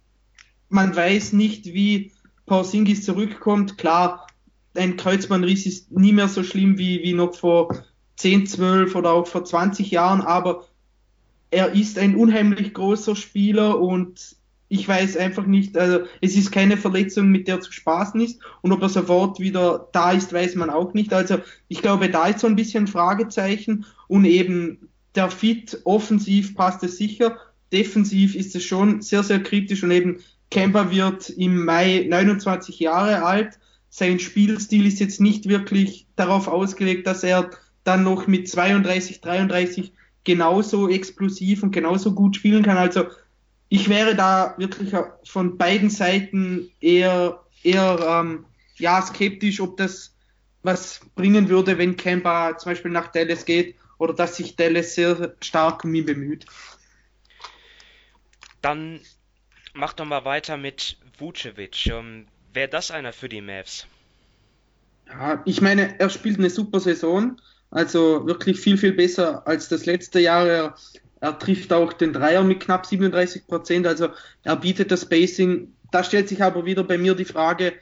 man weiß nicht, wie Porzingis zurückkommt. Klar, ein Kreuzbandriss ist nie mehr so schlimm wie, wie noch vor 10, 12 oder auch vor 20 Jahren, aber er ist ein unheimlich großer Spieler und ich weiß einfach nicht, also es ist keine Verletzung, mit der zu spaßen ist und ob er sofort wieder da ist, weiß man auch nicht. Also ich glaube, da ist so ein bisschen Fragezeichen und eben der Fit offensiv passt es sicher defensiv ist es schon sehr, sehr kritisch und eben Kemper wird im Mai 29 Jahre alt. Sein Spielstil ist jetzt nicht wirklich darauf ausgelegt, dass er dann noch mit 32, 33 genauso explosiv und genauso gut spielen kann. Also ich wäre da wirklich von beiden Seiten eher, eher ähm, ja, skeptisch, ob das was bringen würde, wenn Kemba zum Beispiel nach Dallas geht oder dass sich Dallas sehr stark um ihn bemüht. Dann mach doch mal weiter mit Vucevic. Ähm, Wäre das einer für die Mavs? Ja, ich meine, er spielt eine super Saison. Also wirklich viel, viel besser als das letzte Jahr. Er Er trifft auch den Dreier mit knapp 37 Prozent, also er bietet das Spacing. Da stellt sich aber wieder bei mir die Frage,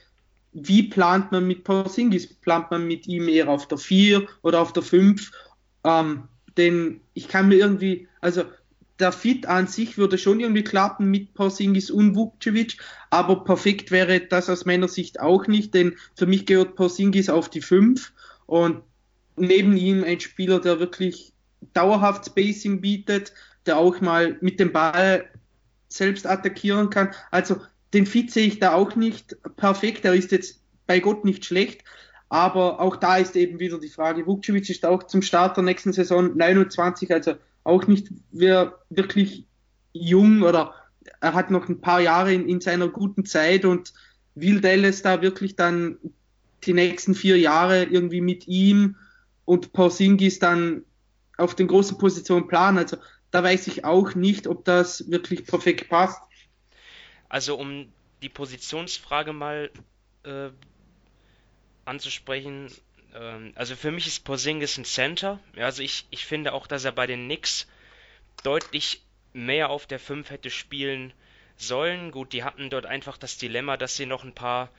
wie plant man mit Porzingis? Plant man mit ihm eher auf der 4 oder auf der 5? Ähm, denn ich kann mir irgendwie, also der Fit an sich würde schon irgendwie klappen mit Porzingis und Vukcevic, aber perfekt wäre das aus meiner Sicht auch nicht, denn für mich gehört Porzingis auf die 5 und neben ihm ein Spieler, der wirklich dauerhaft Spacing bietet, der auch mal mit dem Ball selbst attackieren kann. Also den Fit sehe ich da auch nicht perfekt. Er ist jetzt bei Gott nicht schlecht, aber auch da ist eben wieder die Frage. Vukcevic ist auch zum Start der nächsten Saison 29, also auch nicht wirklich jung oder er hat noch ein paar Jahre in, in seiner guten Zeit und will Dallas da wirklich dann die nächsten vier Jahre irgendwie mit ihm und Porzingis dann auf den großen Positionen planen. Also da weiß ich auch nicht, ob das wirklich perfekt passt. Also um die Positionsfrage mal äh, anzusprechen, ähm, also für mich ist Porzingis ein Center. Also ich, ich finde auch, dass er bei den Knicks deutlich mehr auf der 5 hätte spielen sollen. Gut, die hatten dort einfach das Dilemma, dass sie noch ein paar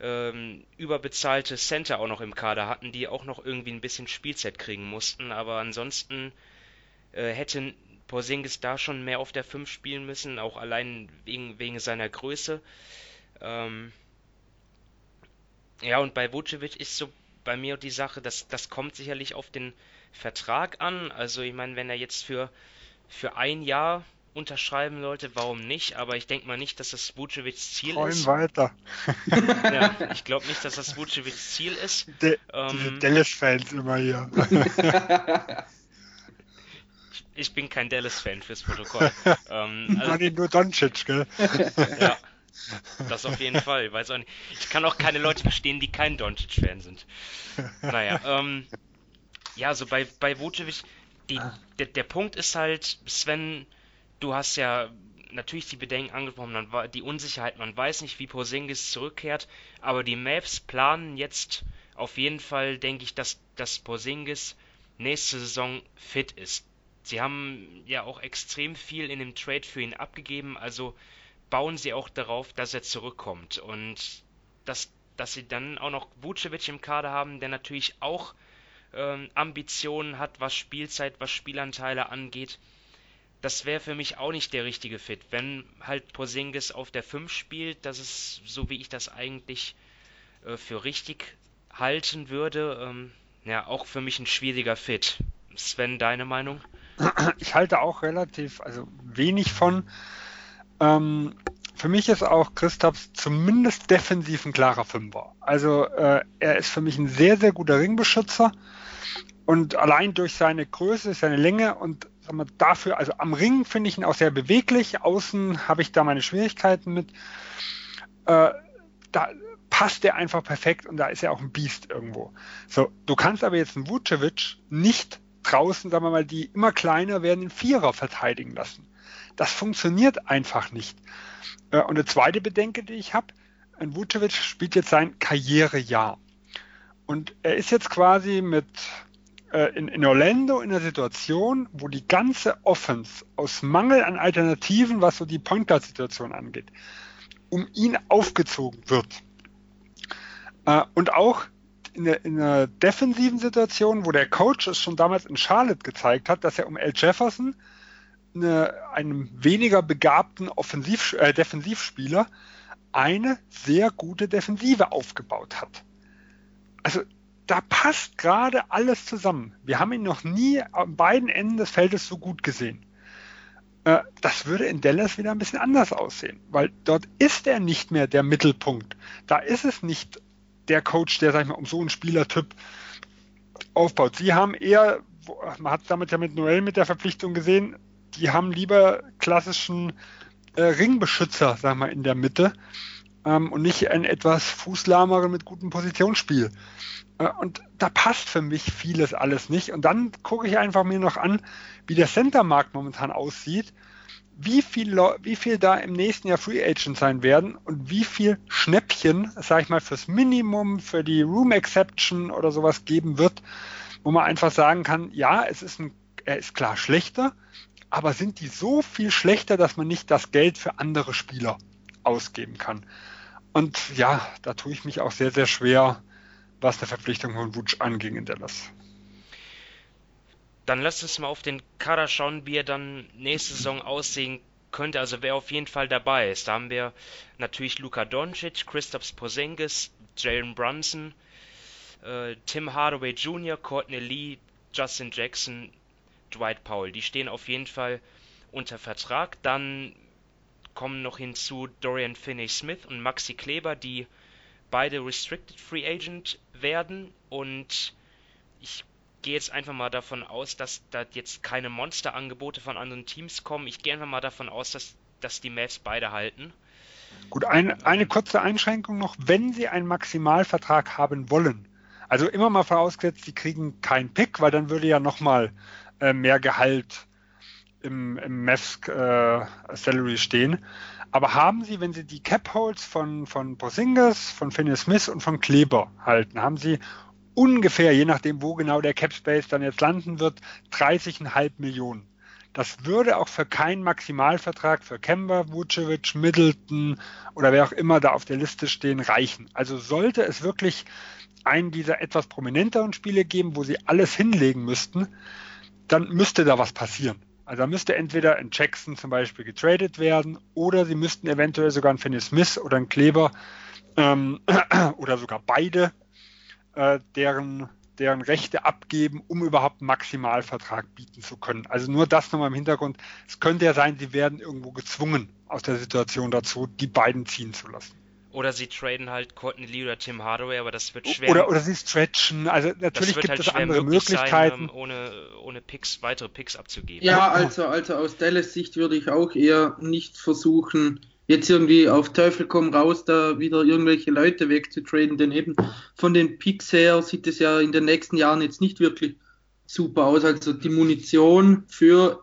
ähm, überbezahlte Center auch noch im Kader hatten, die auch noch irgendwie ein bisschen Spielzeit kriegen mussten. Aber ansonsten äh, hätte Porzingis da schon mehr auf der 5 spielen müssen, auch allein wegen, wegen seiner Größe. Ähm, ja, und bei Vucevic ist so bei mir die Sache, dass das kommt sicherlich auf den Vertrag an. Also ich meine, wenn er jetzt für, für ein Jahr unterschreiben sollte, warum nicht? Aber ich denke mal nicht, dass das Vucevics Ziel Träum ist. weiter. ja, ich glaube nicht, dass das Vucevics Ziel ist. De ähm, Dallas-Fans immer hier. ich bin kein Dallas-Fan fürs Protokoll. ähm, also, Nein, nur Doncic, gell? ja, das auf jeden Fall. Ich, weiß auch nicht. ich kann auch keine Leute verstehen, die kein Doncic-Fan sind. Naja, ähm, ja, so bei, bei Vucevic, die, der, der Punkt ist halt, Sven, du hast ja natürlich die Bedenken angesprochen, man, die Unsicherheit, man weiß nicht, wie Porzingis zurückkehrt, aber die Mavs planen jetzt auf jeden Fall, denke ich, dass, dass Porzingis nächste Saison fit ist. Sie haben ja auch extrem viel in dem Trade für ihn abgegeben, also bauen sie auch darauf, dass er zurückkommt und dass, dass sie dann auch noch Vucevic im Kader haben, der natürlich auch ähm, Ambitionen hat, was Spielzeit, was Spielanteile angeht das wäre für mich auch nicht der richtige Fit. Wenn halt Porzingis auf der 5 spielt, das ist so wie ich das eigentlich äh, für richtig halten würde, ähm, ja, auch für mich ein schwieriger Fit. Sven, deine Meinung? Ich halte auch relativ, also wenig von. Ähm, für mich ist auch Christophs zumindest defensiv ein klarer Fünfer. Also äh, er ist für mich ein sehr, sehr guter Ringbeschützer und allein durch seine Größe, seine Länge und dafür, also am Ring finde ich ihn auch sehr beweglich, außen habe ich da meine Schwierigkeiten mit. Äh, da passt er einfach perfekt und da ist er auch ein Biest irgendwo. So, du kannst aber jetzt einen Vucevic nicht draußen, sagen wir mal, die immer kleiner werden, in Vierer verteidigen lassen. Das funktioniert einfach nicht. Äh, und eine zweite Bedenke, die ich habe, ein Vucevic spielt jetzt sein Karrierejahr. Und er ist jetzt quasi mit in, in Orlando in einer Situation, wo die ganze Offense aus Mangel an Alternativen, was so die Point Guard Situation angeht, um ihn aufgezogen wird. Äh, und auch in, der, in einer defensiven Situation, wo der Coach es schon damals in Charlotte gezeigt hat, dass er um L. Jefferson, eine, einem weniger begabten Offensiv, äh, Defensivspieler, eine sehr gute Defensive aufgebaut hat. Also da passt gerade alles zusammen. Wir haben ihn noch nie an beiden Enden des Feldes so gut gesehen. Äh, das würde in Dallas wieder ein bisschen anders aussehen, weil dort ist er nicht mehr der Mittelpunkt. Da ist es nicht der Coach, der, sag ich mal, um so einen Spielertyp aufbaut. Sie haben eher, man hat damit ja mit Noel mit der Verpflichtung gesehen, die haben lieber klassischen äh, Ringbeschützer, sag mal, in der Mitte ähm, und nicht einen etwas fußlahmeren mit gutem Positionsspiel. Äh, und da passt für mich vieles alles nicht. Und dann gucke ich einfach mir noch an, wie der Center-Markt momentan aussieht, wie viel, wie viel da im nächsten Jahr Free Agent sein werden und wie viel Schnäppchen, sag ich mal, fürs Minimum, für die Room Exception oder sowas geben wird, wo man einfach sagen kann, ja, es ist ein, er ist klar schlechter, aber sind die so viel schlechter, dass man nicht das Geld für andere Spieler ausgeben kann? Und ja, da tue ich mich auch sehr, sehr schwer, was der Verpflichtung von Wutsch anging in Dallas. Dann lasst uns mal auf den Kader schauen, wie er dann nächste Saison aussehen könnte. Also wer auf jeden Fall dabei ist. Da haben wir natürlich Luka Doncic, Christoph Porzingis, Jalen Brunson, äh, Tim Hardaway Jr., Courtney Lee, Justin Jackson, Dwight Powell. Die stehen auf jeden Fall unter Vertrag. Dann kommen noch hinzu Dorian Finney-Smith und Maxi Kleber, die beide Restricted Free Agent werden. Und ich gehe jetzt einfach mal davon aus, dass da jetzt keine Monsterangebote von anderen Teams kommen. Ich gehe einfach mal davon aus, dass, dass die Mavs beide halten. Gut, ein, eine kurze Einschränkung noch. Wenn sie einen Maximalvertrag haben wollen, also immer mal vorausgesetzt, sie kriegen keinen Pick, weil dann würde ja nochmal äh, mehr Gehalt im, im Mavs äh, Salary stehen. Aber haben sie, wenn sie die Cap Holds von, von Porzingis, von Phineas Smith und von Kleber halten, haben sie ungefähr, je nachdem, wo genau der Cap Space dann jetzt landen wird, 30,5 Millionen. Das würde auch für keinen Maximalvertrag für Kemba, Vucevic, Middleton oder wer auch immer da auf der Liste stehen, reichen. Also sollte es wirklich einen dieser etwas prominenteren Spiele geben, wo sie alles hinlegen müssten, dann müsste da was passieren. Also da müsste entweder ein Jackson zum Beispiel getradet werden oder sie müssten eventuell sogar ein Finney Smith oder ein Kleber ähm, oder sogar beide äh, deren, deren Rechte abgeben, um überhaupt einen Maximalvertrag bieten zu können. Also nur das nochmal im Hintergrund. Es könnte ja sein, sie werden irgendwo gezwungen aus der Situation dazu, die beiden ziehen zu lassen. Oder sie traden halt Courtney Lee oder Tim Hardaway, aber das wird schwer. Oder, oder sie stretchen. Also natürlich gibt halt es andere Möglichkeiten. Sein, ohne, ohne Picks, weitere Picks abzugeben. Ja, also, also aus Dallas Sicht würde ich auch eher nicht versuchen, jetzt irgendwie auf Teufel komm raus, da wieder irgendwelche Leute wegzutraden, denn eben von den Picks her sieht es ja in den nächsten Jahren jetzt nicht wirklich super aus. Also die Munition für,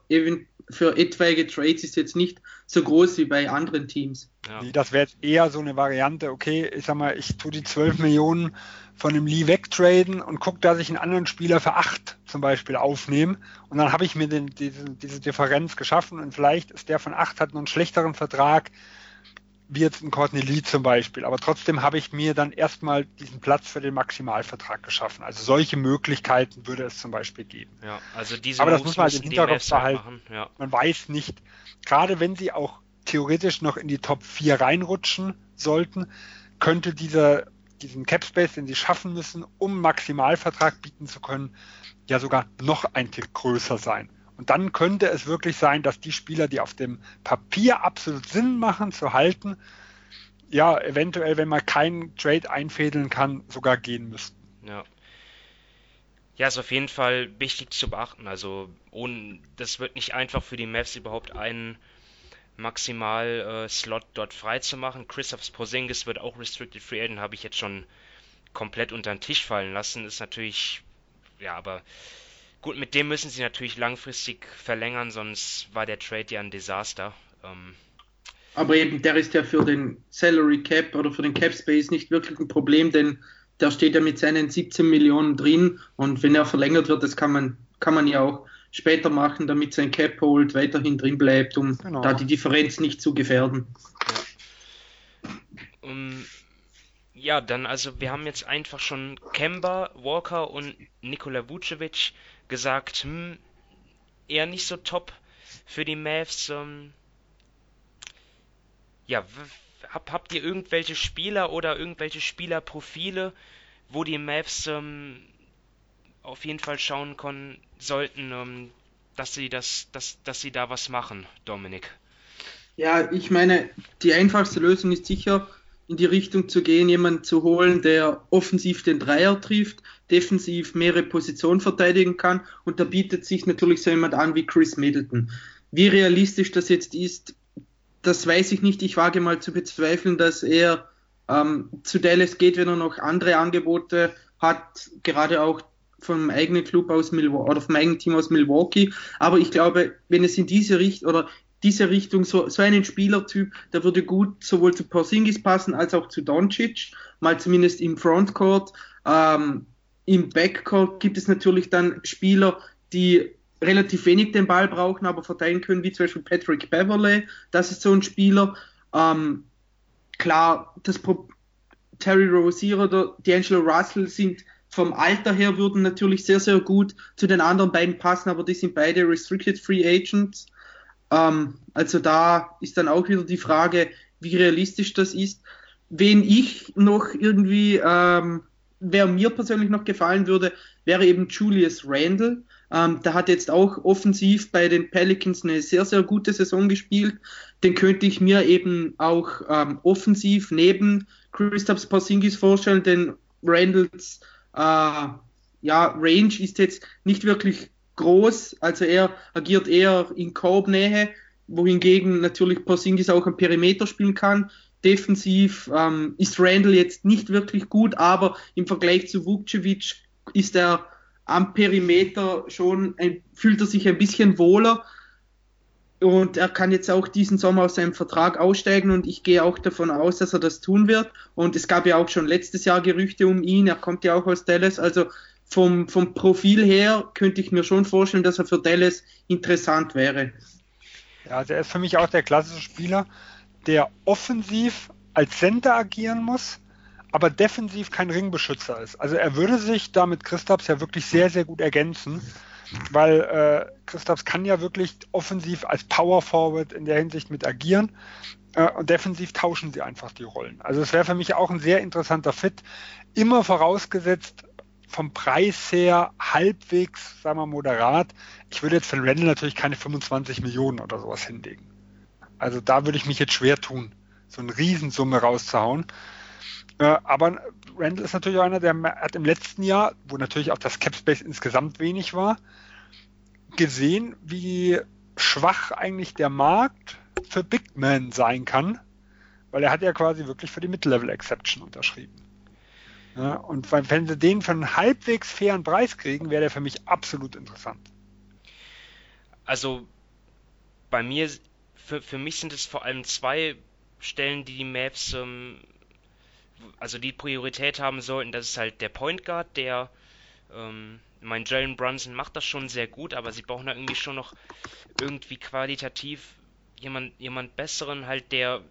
für etwaige Trades ist jetzt nicht so groß wie bei anderen Teams. Ja. Das wäre jetzt eher so eine Variante, okay, ich sag mal, ich tue die 12 Millionen von dem Lee wegtraden und gucke, dass ich einen anderen Spieler für 8 zum Beispiel aufnehme und dann habe ich mir den, diese, diese Differenz geschaffen und vielleicht ist der von 8 hat noch einen schlechteren Vertrag wie jetzt ein Courtney Lee zum Beispiel. Aber trotzdem habe ich mir dann erstmal diesen Platz für den Maximalvertrag geschaffen. Also solche Möglichkeiten würde es zum Beispiel geben. Ja, also diese Aber das muss man halt im Hinterkopf behalten. Ja. Man weiß nicht, gerade wenn sie auch theoretisch noch in die Top 4 reinrutschen sollten, könnte dieser, diesen Cap Space, den sie schaffen müssen, um Maximalvertrag bieten zu können, ja sogar noch ein Tick größer sein. Und dann könnte es wirklich sein, dass die Spieler, die auf dem Papier absolut Sinn machen zu halten, ja, eventuell, wenn man keinen Trade einfädeln kann, sogar gehen müssten. Ja. Ja, ist auf jeden Fall wichtig zu beachten. Also, ohne, das wird nicht einfach für die Mavs überhaupt einen Maximal-Slot äh, dort frei zu machen. Christoph Porzingis wird auch Restricted Free Agent, habe ich jetzt schon komplett unter den Tisch fallen lassen. Ist natürlich, ja, aber Gut, mit dem müssen sie natürlich langfristig verlängern, sonst war der Trade ja ein Desaster. Ähm, aber eben, der ist ja für den Salary Cap oder für den Cap Space nicht wirklich ein Problem, denn der steht ja mit seinen 17 Millionen drin und wenn er verlängert wird, das kann man, kann man ja auch später machen, damit sein Cap Hold weiterhin drin bleibt, um genau. da die Differenz nicht zu gefährden. Ja. Um, ja, dann also wir haben jetzt einfach schon Kemba, Walker und Nikola Vucevic gesagt, hm, eher nicht so top für die Mavs. Ähm, ja, hab, habt ihr irgendwelche Spieler oder irgendwelche Spielerprofile, wo die Mavs ähm, auf jeden Fall schauen können, sollten, ähm, dass sie das, dass, dass sie da was machen, Dominik? Ja, ich meine, die einfachste Lösung ist sicher, in die Richtung zu gehen, jemanden zu holen, der offensiv den Dreier trifft, defensiv mehrere Positionen verteidigen kann. Und da bietet sich natürlich so jemand an wie Chris Middleton. Wie realistisch das jetzt ist, das weiß ich nicht. Ich wage mal zu bezweifeln, dass er ähm, zu Dallas geht, wenn er noch andere Angebote hat, gerade auch vom eigenen Club aus Milwaukee oder vom eigenen Team aus Milwaukee. Aber ich glaube, wenn es in diese Richtung oder diese Richtung, so, so einen Spielertyp, der würde gut sowohl zu Porzingis passen als auch zu Doncic, mal zumindest im Frontcourt. Ähm, Im Backcourt gibt es natürlich dann Spieler, die relativ wenig den Ball brauchen, aber verteilen können, wie zum Beispiel Patrick Beverley. Das ist so ein Spieler. Ähm, klar, das Pro Terry Rozier oder D'Angelo Russell sind vom Alter her würden natürlich sehr, sehr gut zu den anderen beiden passen, aber die sind beide Restricted Free Agents. Ähm, also da ist dann auch wieder die Frage, wie realistisch das ist. Wen ich noch irgendwie, ähm, wer mir persönlich noch gefallen würde, wäre eben Julius Randle. Ähm, der hat jetzt auch offensiv bei den Pelicans eine sehr, sehr gute Saison gespielt. Den könnte ich mir eben auch ähm, offensiv neben Christoph Porzingis vorstellen, denn Randalls äh, ja, Range ist jetzt nicht wirklich groß, also er agiert eher in Korbnähe, wohingegen natürlich Porzingis auch am Perimeter spielen kann. Defensiv ähm, ist Randall jetzt nicht wirklich gut, aber im Vergleich zu Vukcevic ist er am Perimeter schon, ein, fühlt er sich ein bisschen wohler und er kann jetzt auch diesen Sommer aus seinem Vertrag aussteigen und ich gehe auch davon aus, dass er das tun wird. Und es gab ja auch schon letztes Jahr Gerüchte um ihn, er kommt ja auch aus Dallas, also vom, vom Profil her könnte ich mir schon vorstellen, dass er für Dallas interessant wäre. Ja, also er ist für mich auch der klassische Spieler, der offensiv als Center agieren muss, aber defensiv kein Ringbeschützer ist. Also er würde sich da mit Christaps ja wirklich sehr, sehr gut ergänzen, weil äh, Christaps kann ja wirklich offensiv als Power Forward in der Hinsicht mit agieren äh, und defensiv tauschen sie einfach die Rollen. Also es wäre für mich auch ein sehr interessanter Fit, immer vorausgesetzt, vom Preis her halbwegs, sagen wir moderat. Ich würde jetzt für Randall natürlich keine 25 Millionen oder sowas hinlegen. Also da würde ich mich jetzt schwer tun, so eine Riesensumme rauszuhauen. Äh, aber Randall ist natürlich einer, der hat im letzten Jahr, wo natürlich auch das Capspace insgesamt wenig war, gesehen, wie schwach eigentlich der Markt für Big Men sein kann, weil er hat ja quasi wirklich für die Mid-Level Exception unterschrieben. Ja, und wenn sie den für einen halbwegs fairen Preis kriegen, wäre der für mich absolut interessant. Also bei mir, für, für mich sind es vor allem zwei Stellen, die die Maps ähm, also die Priorität haben sollten, das ist halt der Point Guard, der, ähm, mein Jalen Brunson macht das schon sehr gut, aber sie brauchen da irgendwie schon noch irgendwie qualitativ jemand, jemand besseren, halt der,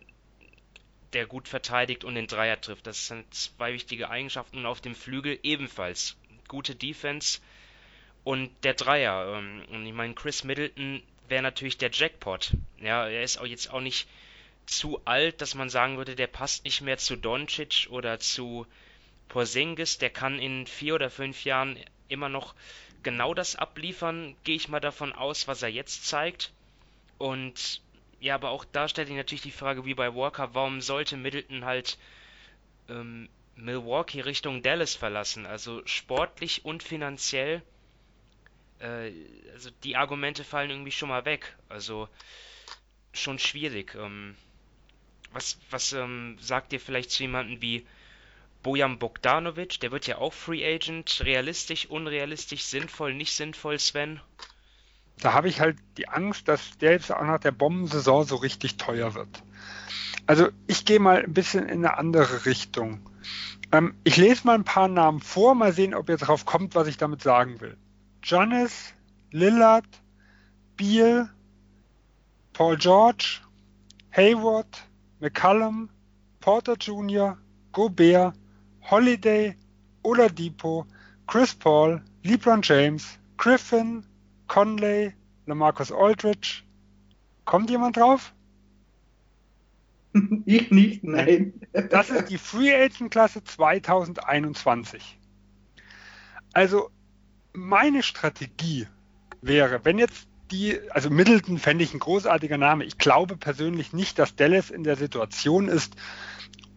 der gut verteidigt und den Dreier trifft. Das sind zwei wichtige Eigenschaften und auf dem Flügel ebenfalls gute Defense und der Dreier. Ähm, und ich meine, Chris Middleton wäre natürlich der Jackpot. Ja, er ist auch jetzt auch nicht zu alt, dass man sagen würde, der passt nicht mehr zu Doncic oder zu Porzingis. Der kann in vier oder fünf Jahren immer noch genau das abliefern, gehe ich mal davon aus, was er jetzt zeigt. Und ja, aber auch da stellt sich natürlich die Frage, wie bei Walker, warum sollte Middleton halt ähm, Milwaukee Richtung Dallas verlassen? Also sportlich und finanziell, äh, also die Argumente fallen irgendwie schon mal weg. Also schon schwierig. Ähm, was, was ähm, sagt ihr vielleicht zu jemandem wie Bojan Bogdanovic? Der wird ja auch Free Agent. Realistisch, unrealistisch, sinnvoll, nicht sinnvoll, Sven? Da habe ich halt die Angst, dass der jetzt auch nach der Bombensaison so richtig teuer wird. Also ich gehe mal ein bisschen in eine andere Richtung. Ähm, ich lese mal ein paar Namen vor, mal sehen, ob ihr drauf kommt, was ich damit sagen will. Giannis, Lillard, Beal, Paul George, Hayward, McCallum, Porter Jr., Gobert, Holiday, Oladipo, Chris Paul, LeBron James, Griffin, Conley, Lamarcus Aldridge. Kommt jemand drauf? Ich nicht, nein. Das ist die Free Agent Klasse 2021. Also meine Strategie wäre, wenn jetzt die, also Middleton fände ich ein großartiger Name. Ich glaube persönlich nicht, dass Dallas in der Situation ist,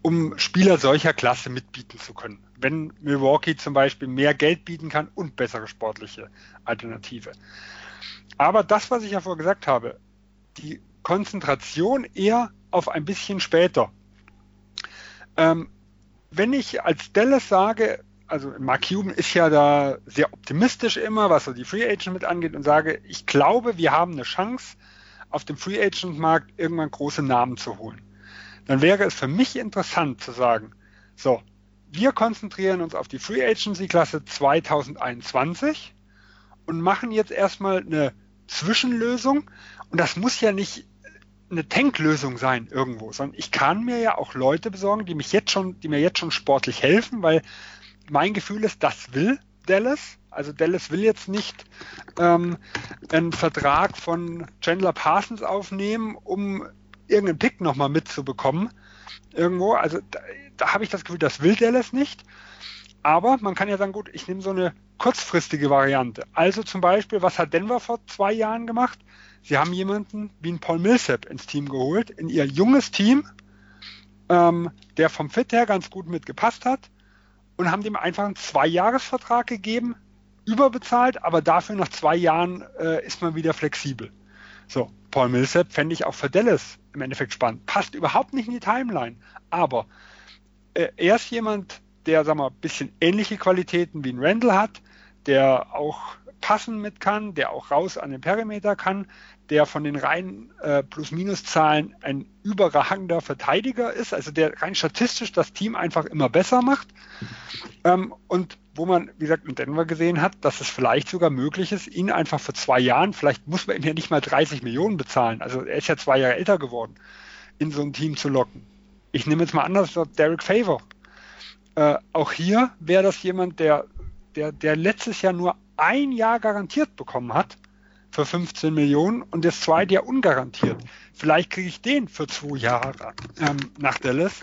um Spieler solcher Klasse mitbieten zu können. Wenn Milwaukee zum Beispiel mehr Geld bieten kann und bessere sportliche Alternative. Aber das, was ich ja vorher gesagt habe, die Konzentration eher auf ein bisschen später. Ähm, wenn ich als Dallas sage, also Mark Cuban ist ja da sehr optimistisch immer, was so die Free Agent mit angeht und sage, ich glaube, wir haben eine Chance, auf dem Free Agent Markt irgendwann große Namen zu holen. Dann wäre es für mich interessant zu sagen, so, wir konzentrieren uns auf die Free Agency Klasse 2021 und machen jetzt erstmal eine Zwischenlösung. Und das muss ja nicht eine Tanklösung sein irgendwo, sondern ich kann mir ja auch Leute besorgen, die mich jetzt schon, die mir jetzt schon sportlich helfen, weil mein Gefühl ist, das will Dallas. Also Dallas will jetzt nicht ähm, einen Vertrag von Chandler Parsons aufnehmen, um irgendeinen Pick nochmal mitzubekommen. Irgendwo. Also da, da habe ich das Gefühl, das will Dallas nicht. Aber man kann ja sagen, gut, ich nehme so eine kurzfristige Variante. Also zum Beispiel, was hat Denver vor zwei Jahren gemacht? Sie haben jemanden wie einen Paul Millsap ins Team geholt, in ihr junges Team, ähm, der vom Fit her ganz gut mitgepasst hat und haben dem einfach einen Zwei-Jahres-Vertrag gegeben, überbezahlt, aber dafür nach zwei Jahren äh, ist man wieder flexibel. So, Paul Millsap fände ich auch für Dallas im Endeffekt spannend. Passt überhaupt nicht in die Timeline, aber äh, er ist jemand, der, sagen wir, ein bisschen ähnliche Qualitäten wie ein Randall hat, der auch passen mit kann, der auch raus an den Perimeter kann, der von den reinen äh, Plus-Minus-Zahlen ein überragender Verteidiger ist, also der rein statistisch das Team einfach immer besser macht. Ähm, und wo man, wie gesagt, in Denver gesehen hat, dass es vielleicht sogar möglich ist, ihn einfach für zwei Jahren, vielleicht muss man ihm ja nicht mal 30 Millionen bezahlen, also er ist ja zwei Jahre älter geworden, in so ein Team zu locken. Ich nehme jetzt mal an, dass Derek Favor. Äh, auch hier wäre das jemand, der, der, der letztes Jahr nur ein Jahr garantiert bekommen hat für 15 Millionen und das zweite Jahr ungarantiert. Vielleicht kriege ich den für zwei Jahre ähm, nach Dallas.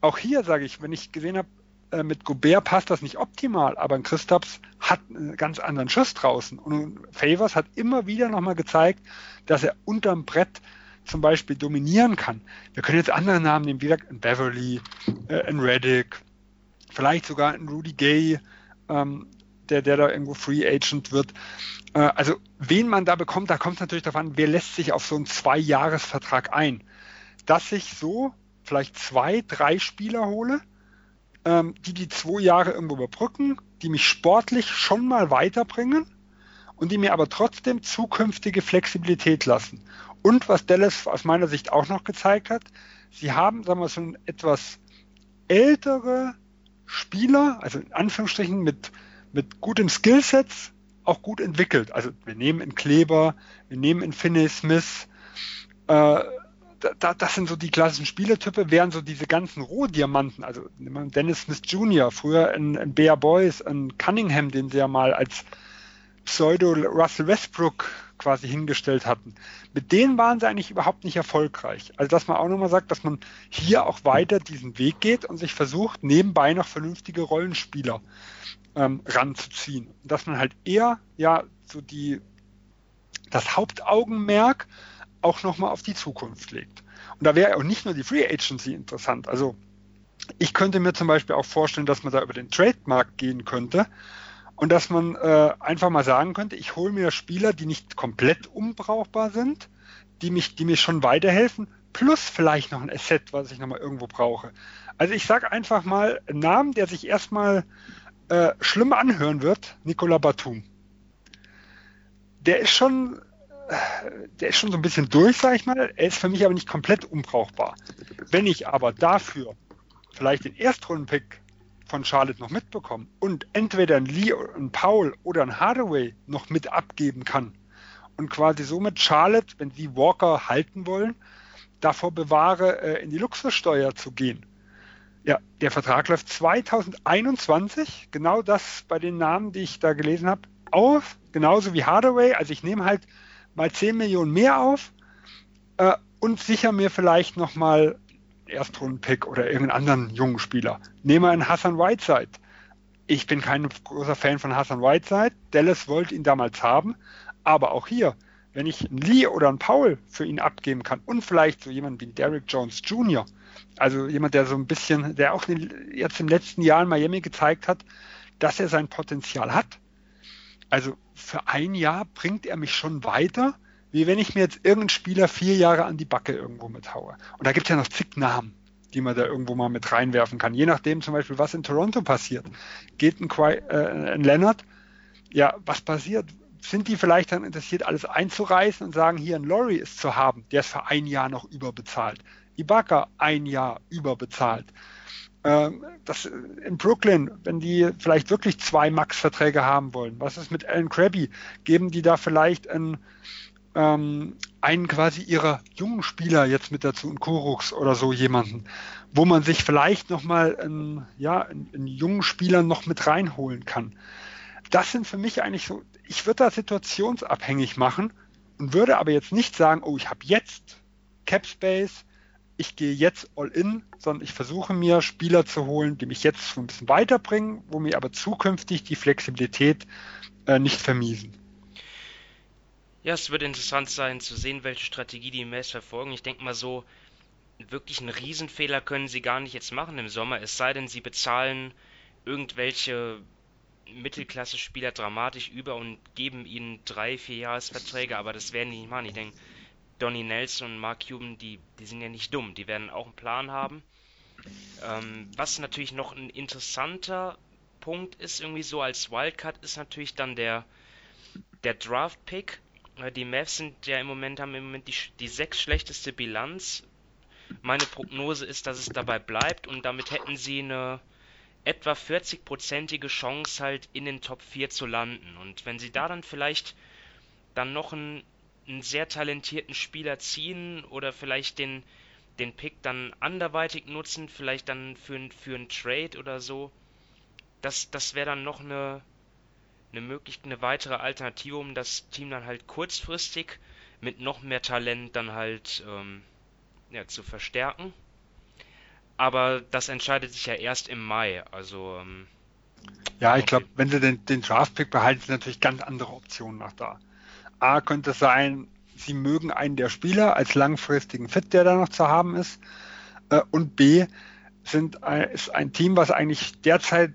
Auch hier sage ich, wenn ich gesehen habe, äh, mit Gobert passt das nicht optimal, aber ein Christaps hat einen ganz anderen Schuss draußen. Und Favors hat immer wieder nochmal gezeigt, dass er unterm Brett zum Beispiel dominieren kann. Wir können jetzt andere Namen nehmen, wie ein Beverly, äh, ein Reddick, vielleicht sogar ein Rudy Gay, ähm, der, der da irgendwo Free Agent wird. Äh, also wen man da bekommt, da kommt es natürlich darauf an, wer lässt sich auf so einen Zwei-Jahres-Vertrag ein. Dass ich so vielleicht zwei, drei Spieler hole, ähm, die die zwei Jahre irgendwo überbrücken, die mich sportlich schon mal weiterbringen und die mir aber trotzdem zukünftige Flexibilität lassen. Und was Dallas aus meiner Sicht auch noch gezeigt hat, sie haben, sagen wir, so ein etwas ältere Spieler, also in Anführungsstrichen mit mit guten Skillsets auch gut entwickelt. Also wir nehmen in Kleber, wir nehmen in Finney Smith, äh, da, das sind so die klassischen Spielertypen, während so diese ganzen Rohdiamanten, also Dennis Smith Jr., früher in, in Bear Boys, in Cunningham, den sie ja mal als Pseudo Russell Westbrook quasi hingestellt hatten. Mit denen waren sie eigentlich überhaupt nicht erfolgreich. Also dass man auch nochmal sagt, dass man hier auch weiter diesen Weg geht und sich versucht, nebenbei noch vernünftige Rollenspieler ähm, ranzuziehen. Dass man halt eher ja so die das Hauptaugenmerk auch nochmal auf die Zukunft legt. Und da wäre auch nicht nur die Free Agency interessant. Also ich könnte mir zum Beispiel auch vorstellen, dass man da über den Trademark gehen könnte und dass man äh, einfach mal sagen könnte, ich hole mir Spieler, die nicht komplett unbrauchbar sind, die mich, die mir schon weiterhelfen, plus vielleicht noch ein Asset, was ich nochmal irgendwo brauche. Also ich sage einfach mal einen Namen, der sich erstmal äh, schlimm anhören wird, Nicola Batum. Der ist schon, der ist schon so ein bisschen durch, sag ich mal. Er ist für mich aber nicht komplett unbrauchbar. Wenn ich aber dafür vielleicht den Erstrundenpick von Charlotte noch mitbekomme und entweder ein Lee, ein Paul oder ein Hardaway noch mit abgeben kann und quasi somit Charlotte, wenn sie Walker halten wollen, davor bewahre, äh, in die Luxussteuer zu gehen ja, der Vertrag läuft 2021, genau das bei den Namen, die ich da gelesen habe, auf, genauso wie Hardaway. Also ich nehme halt mal 10 Millionen mehr auf äh, und sicher mir vielleicht nochmal Erstrunden-Pick oder irgendeinen anderen jungen Spieler. Nehme einen Hassan Whiteside. Ich bin kein großer Fan von Hassan Whiteside. Dallas wollte ihn damals haben. Aber auch hier, wenn ich einen Lee oder einen Paul für ihn abgeben kann und vielleicht so jemanden wie Derrick Jones Jr., also jemand, der so ein bisschen, der auch jetzt im letzten Jahr in Miami gezeigt hat, dass er sein Potenzial hat. Also für ein Jahr bringt er mich schon weiter, wie wenn ich mir jetzt irgendeinen Spieler vier Jahre an die Backe irgendwo mithaue. Und da gibt es ja noch zig Namen, die man da irgendwo mal mit reinwerfen kann. Je nachdem zum Beispiel, was in Toronto passiert. Geht ein, Qu äh, ein Leonard, ja, was passiert? Sind die vielleicht dann interessiert, alles einzureißen und sagen, hier ein Laurie ist zu haben, der ist für ein Jahr noch überbezahlt. Ibaka ein Jahr überbezahlt. Ähm, das in Brooklyn, wenn die vielleicht wirklich zwei Max-Verträge haben wollen, was ist mit Alan Krabby? Geben die da vielleicht ein ähm, einen quasi ihrer jungen Spieler jetzt mit dazu, einen Kurux oder so jemanden, wo man sich vielleicht nochmal einen, ja, einen, einen jungen Spieler noch mit reinholen kann. Das sind für mich eigentlich so, ich würde da situationsabhängig machen und würde aber jetzt nicht sagen, oh, ich habe jetzt Cap Space, ich gehe jetzt all in, sondern ich versuche mir Spieler zu holen, die mich jetzt schon ein bisschen weiterbringen, wo mir aber zukünftig die Flexibilität äh, nicht vermiesen. Ja, es wird interessant sein zu sehen, welche Strategie die Mavs verfolgen. Ich denke mal so, wirklich einen Riesenfehler können sie gar nicht jetzt machen im Sommer, es sei denn, sie bezahlen irgendwelche Mittelklasse-Spieler dramatisch über und geben ihnen drei, vier Jahresverträge, aber das werden die nicht machen. Ich denke, Donny Nelson und Mark Cuban, die, die sind ja nicht dumm, die werden auch einen Plan haben. Ähm, was natürlich noch ein interessanter Punkt ist, irgendwie so als Wildcard, ist natürlich dann der, der Draft-Pick. Die Mavs sind ja im Moment, haben im Moment die, die sechs schlechteste Bilanz. Meine Prognose ist, dass es dabei bleibt und damit hätten sie eine etwa 40-prozentige Chance halt in den Top 4 zu landen. Und wenn sie da dann vielleicht dann noch einen, einen sehr talentierten Spieler ziehen oder vielleicht den, den Pick dann anderweitig nutzen, vielleicht dann für, für einen Trade oder so, das, das wäre dann noch eine, eine möglich eine weitere Alternative, um das Team dann halt kurzfristig mit noch mehr Talent dann halt ähm, ja, zu verstärken. Aber das entscheidet sich ja erst im Mai. Also ähm, ja, ich glaube, wenn sie den, den Draft-Pick behalten, sind natürlich ganz andere Optionen nach da. A könnte sein, sie mögen einen der Spieler als langfristigen Fit, der da noch zu haben ist. Äh, und B sind, ist ein Team, was eigentlich derzeit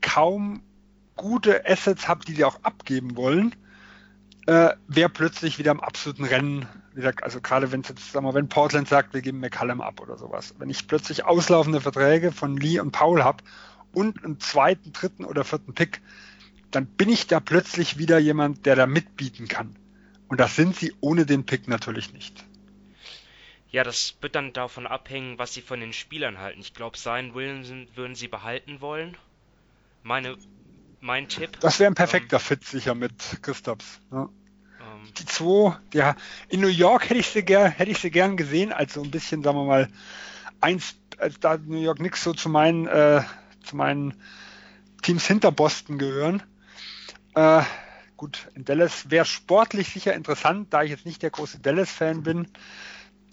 kaum gute Assets habt, die sie auch abgeben wollen, äh, wer plötzlich wieder im absoluten Rennen, wie gesagt, also gerade wenn jetzt, sagen wir, wenn Portland sagt, wir geben McCallum ab oder sowas, wenn ich plötzlich auslaufende Verträge von Lee und Paul habe und einen zweiten, dritten oder vierten Pick, dann bin ich da plötzlich wieder jemand, der da mitbieten kann. Und das sind sie ohne den Pick natürlich nicht. Ja, das wird dann davon abhängen, was sie von den Spielern halten. Ich glaube, Zion Williamson würden sie behalten wollen. Meine mein Tipp. Das wäre ein perfekter ähm, Fit sicher mit Christophs. Ja. Ähm, die zwei, ja, in New York hätte ich sie gern, hätte ich sie gern gesehen, als so ein bisschen, sagen wir mal, eins, als da New York Knicks so zu meinen, äh, zu meinen Teams hinter Boston gehören. Äh, gut, in Dallas wäre sportlich sicher interessant, da ich jetzt nicht der große Dallas-Fan bin.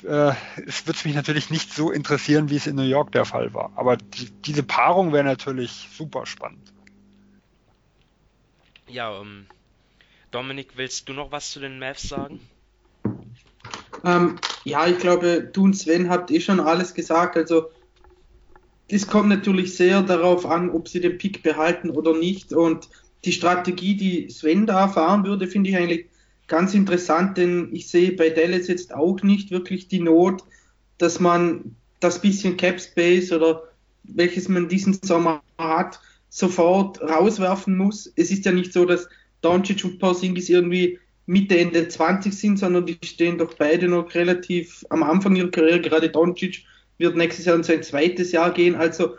Äh, es würde mich natürlich nicht so interessieren, wie es in New York der Fall war. Aber die, diese Paarung wäre natürlich super spannend. Ja, ähm, Dominik, willst du noch was zu den Mavs sagen? Ähm, ja, ich glaube, du und Sven habt eh schon alles gesagt. Also, es kommt natürlich sehr darauf an, ob sie den Pick behalten oder nicht. Und die Strategie, die Sven da fahren würde, finde ich eigentlich ganz interessant, denn ich sehe bei Dallas jetzt auch nicht wirklich die Not, dass man das bisschen Cap Space oder welches man diesen Sommer hat, sofort rauswerfen muss. Es ist ja nicht so, dass Doncic und Porzingis irgendwie Mitte, Ende 20 sind, sondern die stehen doch beide noch relativ am Anfang ihrer Karriere. Gerade Doncic wird nächstes Jahr in sein zweites Jahr gehen. Also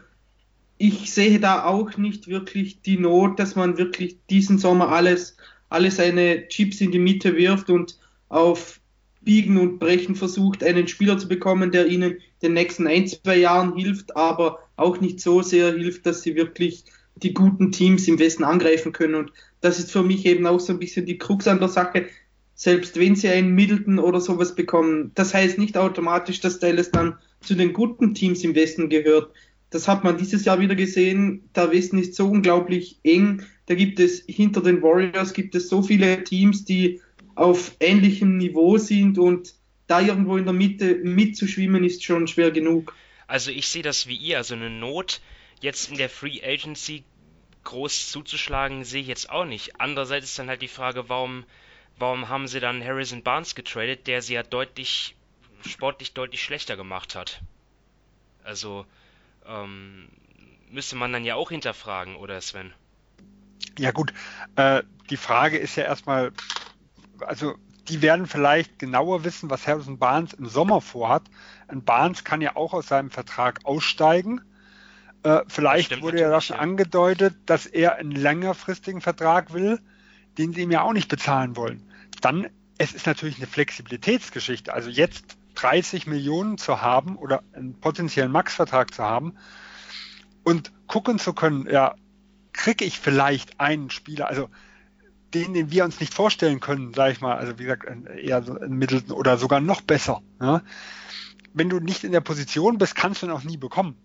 ich sehe da auch nicht wirklich die Not, dass man wirklich diesen Sommer alles, alle seine Chips in die Mitte wirft und auf Biegen und Brechen versucht, einen Spieler zu bekommen, der ihnen den nächsten ein, zwei Jahren hilft, aber auch nicht so sehr hilft, dass sie wirklich die guten Teams im Westen angreifen können. Und das ist für mich eben auch so ein bisschen die Krux an der Sache. Selbst wenn sie einen Middleton oder sowas bekommen, das heißt nicht automatisch, dass Dallas dann zu den guten Teams im Westen gehört. Das hat man dieses Jahr wieder gesehen. Der Westen ist so unglaublich eng. Da gibt es hinter den Warriors gibt es so viele Teams, die auf ähnlichem Niveau sind und da irgendwo in der Mitte mitzuschwimmen ist schon schwer genug. Also ich sehe das wie ihr, also eine Not jetzt in der Free Agency groß zuzuschlagen, sehe ich jetzt auch nicht. Andererseits ist dann halt die Frage, warum, warum haben sie dann Harrison Barnes getradet, der sie ja deutlich, sportlich deutlich schlechter gemacht hat. Also, ähm, müsste man dann ja auch hinterfragen, oder Sven? Ja gut, äh, die Frage ist ja erstmal, also die werden vielleicht genauer wissen, was Harrison Barnes im Sommer vorhat. Ein Barnes kann ja auch aus seinem Vertrag aussteigen Äh, vielleicht wurde ja das schon angedeutet, dass er einen längerfristigen Vertrag will, den sie ihm ja auch nicht bezahlen wollen. Dann, es ist natürlich eine Flexibilitätsgeschichte. Also jetzt 30 Millionen zu haben oder einen potenziellen Max-Vertrag zu haben und gucken zu können, ja, kriege ich vielleicht einen Spieler, also den, den wir uns nicht vorstellen können, sage ich mal, also wie gesagt, eher so ein Middleton oder sogar noch besser. Ja? Wenn du nicht in der Position bist, kannst du ihn auch nie bekommen.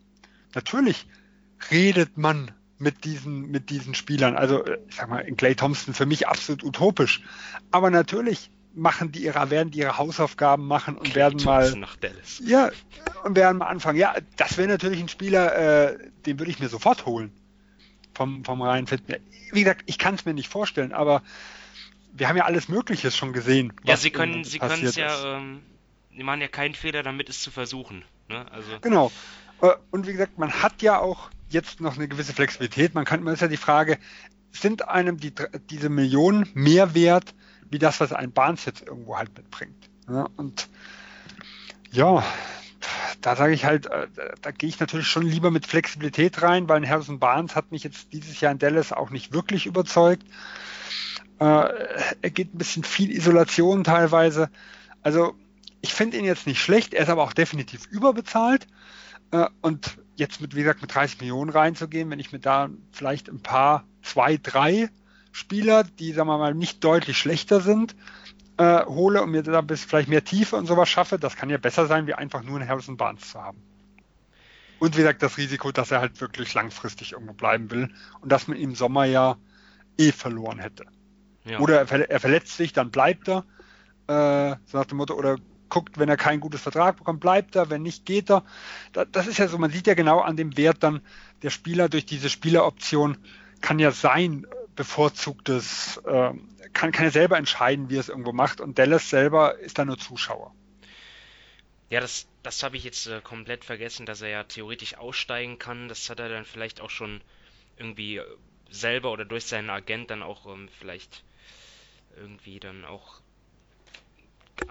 Natürlich redet man mit diesen, mit diesen Spielern. Also, ich sag mal, in Clay Thompson für mich absolut utopisch. Aber natürlich machen die ihre, werden die ihre Hausaufgaben machen und Clay werden mal. Nach Dallas. Ja, und werden mal anfangen. Ja, das wäre natürlich ein Spieler, äh, den würde ich mir sofort holen. Vom, vom reinen Fit. Wie gesagt, ich kann es mir nicht vorstellen, aber wir haben ja alles Mögliche schon gesehen. Ja, sie können, sie können es ja, ähm, die machen ja keinen Fehler damit, es zu versuchen. Ne? Also. Genau. Äh, und wie gesagt, man hat ja auch jetzt noch eine gewisse Flexibilität. Man kann, man ist ja die Frage, sind einem die, diese Millionen mehr wert, wie das, was ein Barnes jetzt irgendwo halt mitbringt? Ja, und ja, da sage ich halt, äh, da gehe ich natürlich schon lieber mit Flexibilität rein, weil ein Harrison Barnes hat mich jetzt dieses Jahr in Dallas auch nicht wirklich überzeugt. Äh, er geht ein bisschen viel Isolation teilweise. Also ich finde ihn jetzt nicht schlecht, er ist aber auch definitiv überbezahlt. Äh, und jetzt mit, wie gesagt, mit 30 Millionen reinzugehen, wenn ich mir da vielleicht ein paar, zwei, drei Spieler, die, sagen wir mal, nicht deutlich schlechter sind, äh, hole und mir da bis vielleicht mehr Tiefe und sowas schaffe, das kann ja besser sein, wie einfach nur einen Harrison Barnes zu haben. Und wie gesagt, das Risiko, dass er halt wirklich langfristig irgendwo bleiben will und dass man im Sommer ja eh verloren hätte. Ja. Oder er, ver er, verletzt sich, dann bleibt er, äh, so nach dem Motto, oder guckt, wenn er kein gutes Vertrag bekommt, bleibt er, wenn nicht, geht er. Das ist ja so, man sieht ja genau an dem Wert dann der Spieler durch diese Spieleroption kann ja sein bevorzugtes, äh, kann, kann ja selber entscheiden, wie er es irgendwo macht und Dallas selber ist da nur Zuschauer. Ja, das, das habe ich jetzt äh, komplett vergessen, dass er ja theoretisch aussteigen kann. Das hat er dann vielleicht auch schon irgendwie äh, selber oder durch seinen Agent dann auch ähm, vielleicht irgendwie dann auch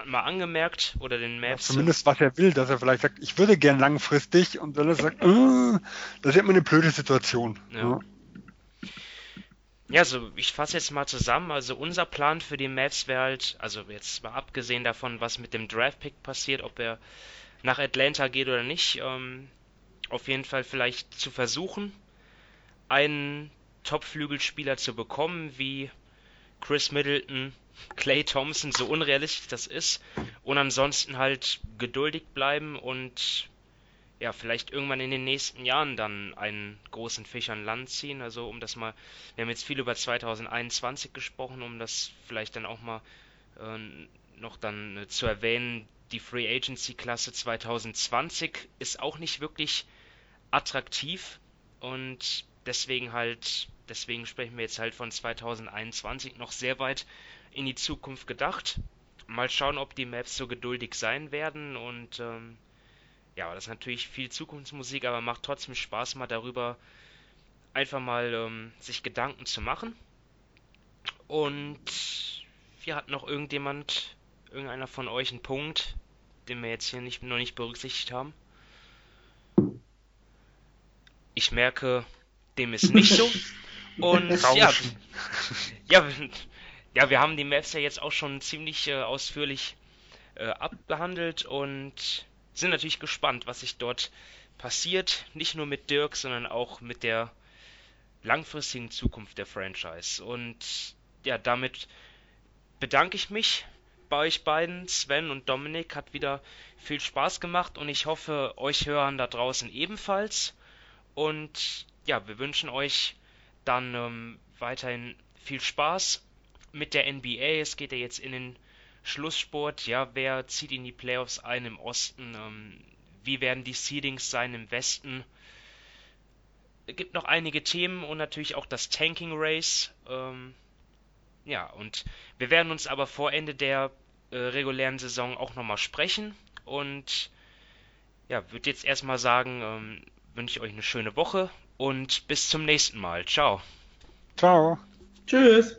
mal angemerkt oder den Maps. Ja, zumindest was er will, dass er vielleicht sagt, ich würde gern langfristig und dann sagt, äh, das ist immer eine blöde Situation. Ja. ja. Ja, also ich fasse jetzt mal zusammen. Also unser Plan für die Mavs wäre halt, also jetzt mal abgesehen davon, was mit dem Draft-Pick passiert, ob er nach Atlanta geht oder nicht, ähm, auf jeden Fall vielleicht zu versuchen, einen Top-Flügelspieler zu bekommen, wie Chris Middleton, Clay Thompson, so unrealistisch das ist. Und ansonsten halt geduldig bleiben und ja, vielleicht irgendwann in den nächsten Jahren dann einen großen Fisch an Land ziehen. Also um das mal, wir haben jetzt viel über 2021 gesprochen, um das vielleicht dann auch mal äh, noch dann äh, zu erwähnen. Die Free Agency Klasse 2020 ist auch nicht wirklich attraktiv und deswegen halt, deswegen sprechen wir jetzt halt von 2021 noch sehr weit in die Zukunft gedacht. Mal schauen, ob die Maps so geduldig sein werden und ähm, ja, das ist natürlich viel Zukunftsmusik, aber macht trotzdem Spaß, mal darüber einfach mal ähm, sich Gedanken zu machen. Und hier hat noch irgendjemand, irgendeiner von euch einen Punkt, den wir jetzt hier nicht, noch nicht berücksichtigt haben? Ich merke, dem ist nicht so. Und ja, ja, ja, wir haben die Maps ja jetzt auch schon ziemlich äh, ausführlich äh, abgehandelt und sind natürlich gespannt, was sich dort passiert. Nicht nur mit Dirk, sondern auch mit der langfristigen Zukunft der Franchise. Und ja, damit bedanke ich mich bei euch beiden. Sven und Dominik hat wieder viel Spaß gemacht und ich hoffe, euch hören da draußen ebenfalls. Und ja, wir wünschen euch dann ähm, weiterhin viel Spaß mit der NBA. Es geht ja jetzt in den Schlusssport, ja, wer zieht in die Playoffs ein im Osten? Ähm, wie werden die Seedings sein im Westen? Es gibt noch einige Themen und natürlich auch das Tanking Race. Ähm, ja, und wir werden uns aber vor Ende der äh, regulären Saison auch nochmal sprechen. Und ja, würde jetzt erstmal sagen, ähm, wünsche ich euch eine schöne Woche und bis zum nächsten Mal. Ciao. Ciao. Tschüss.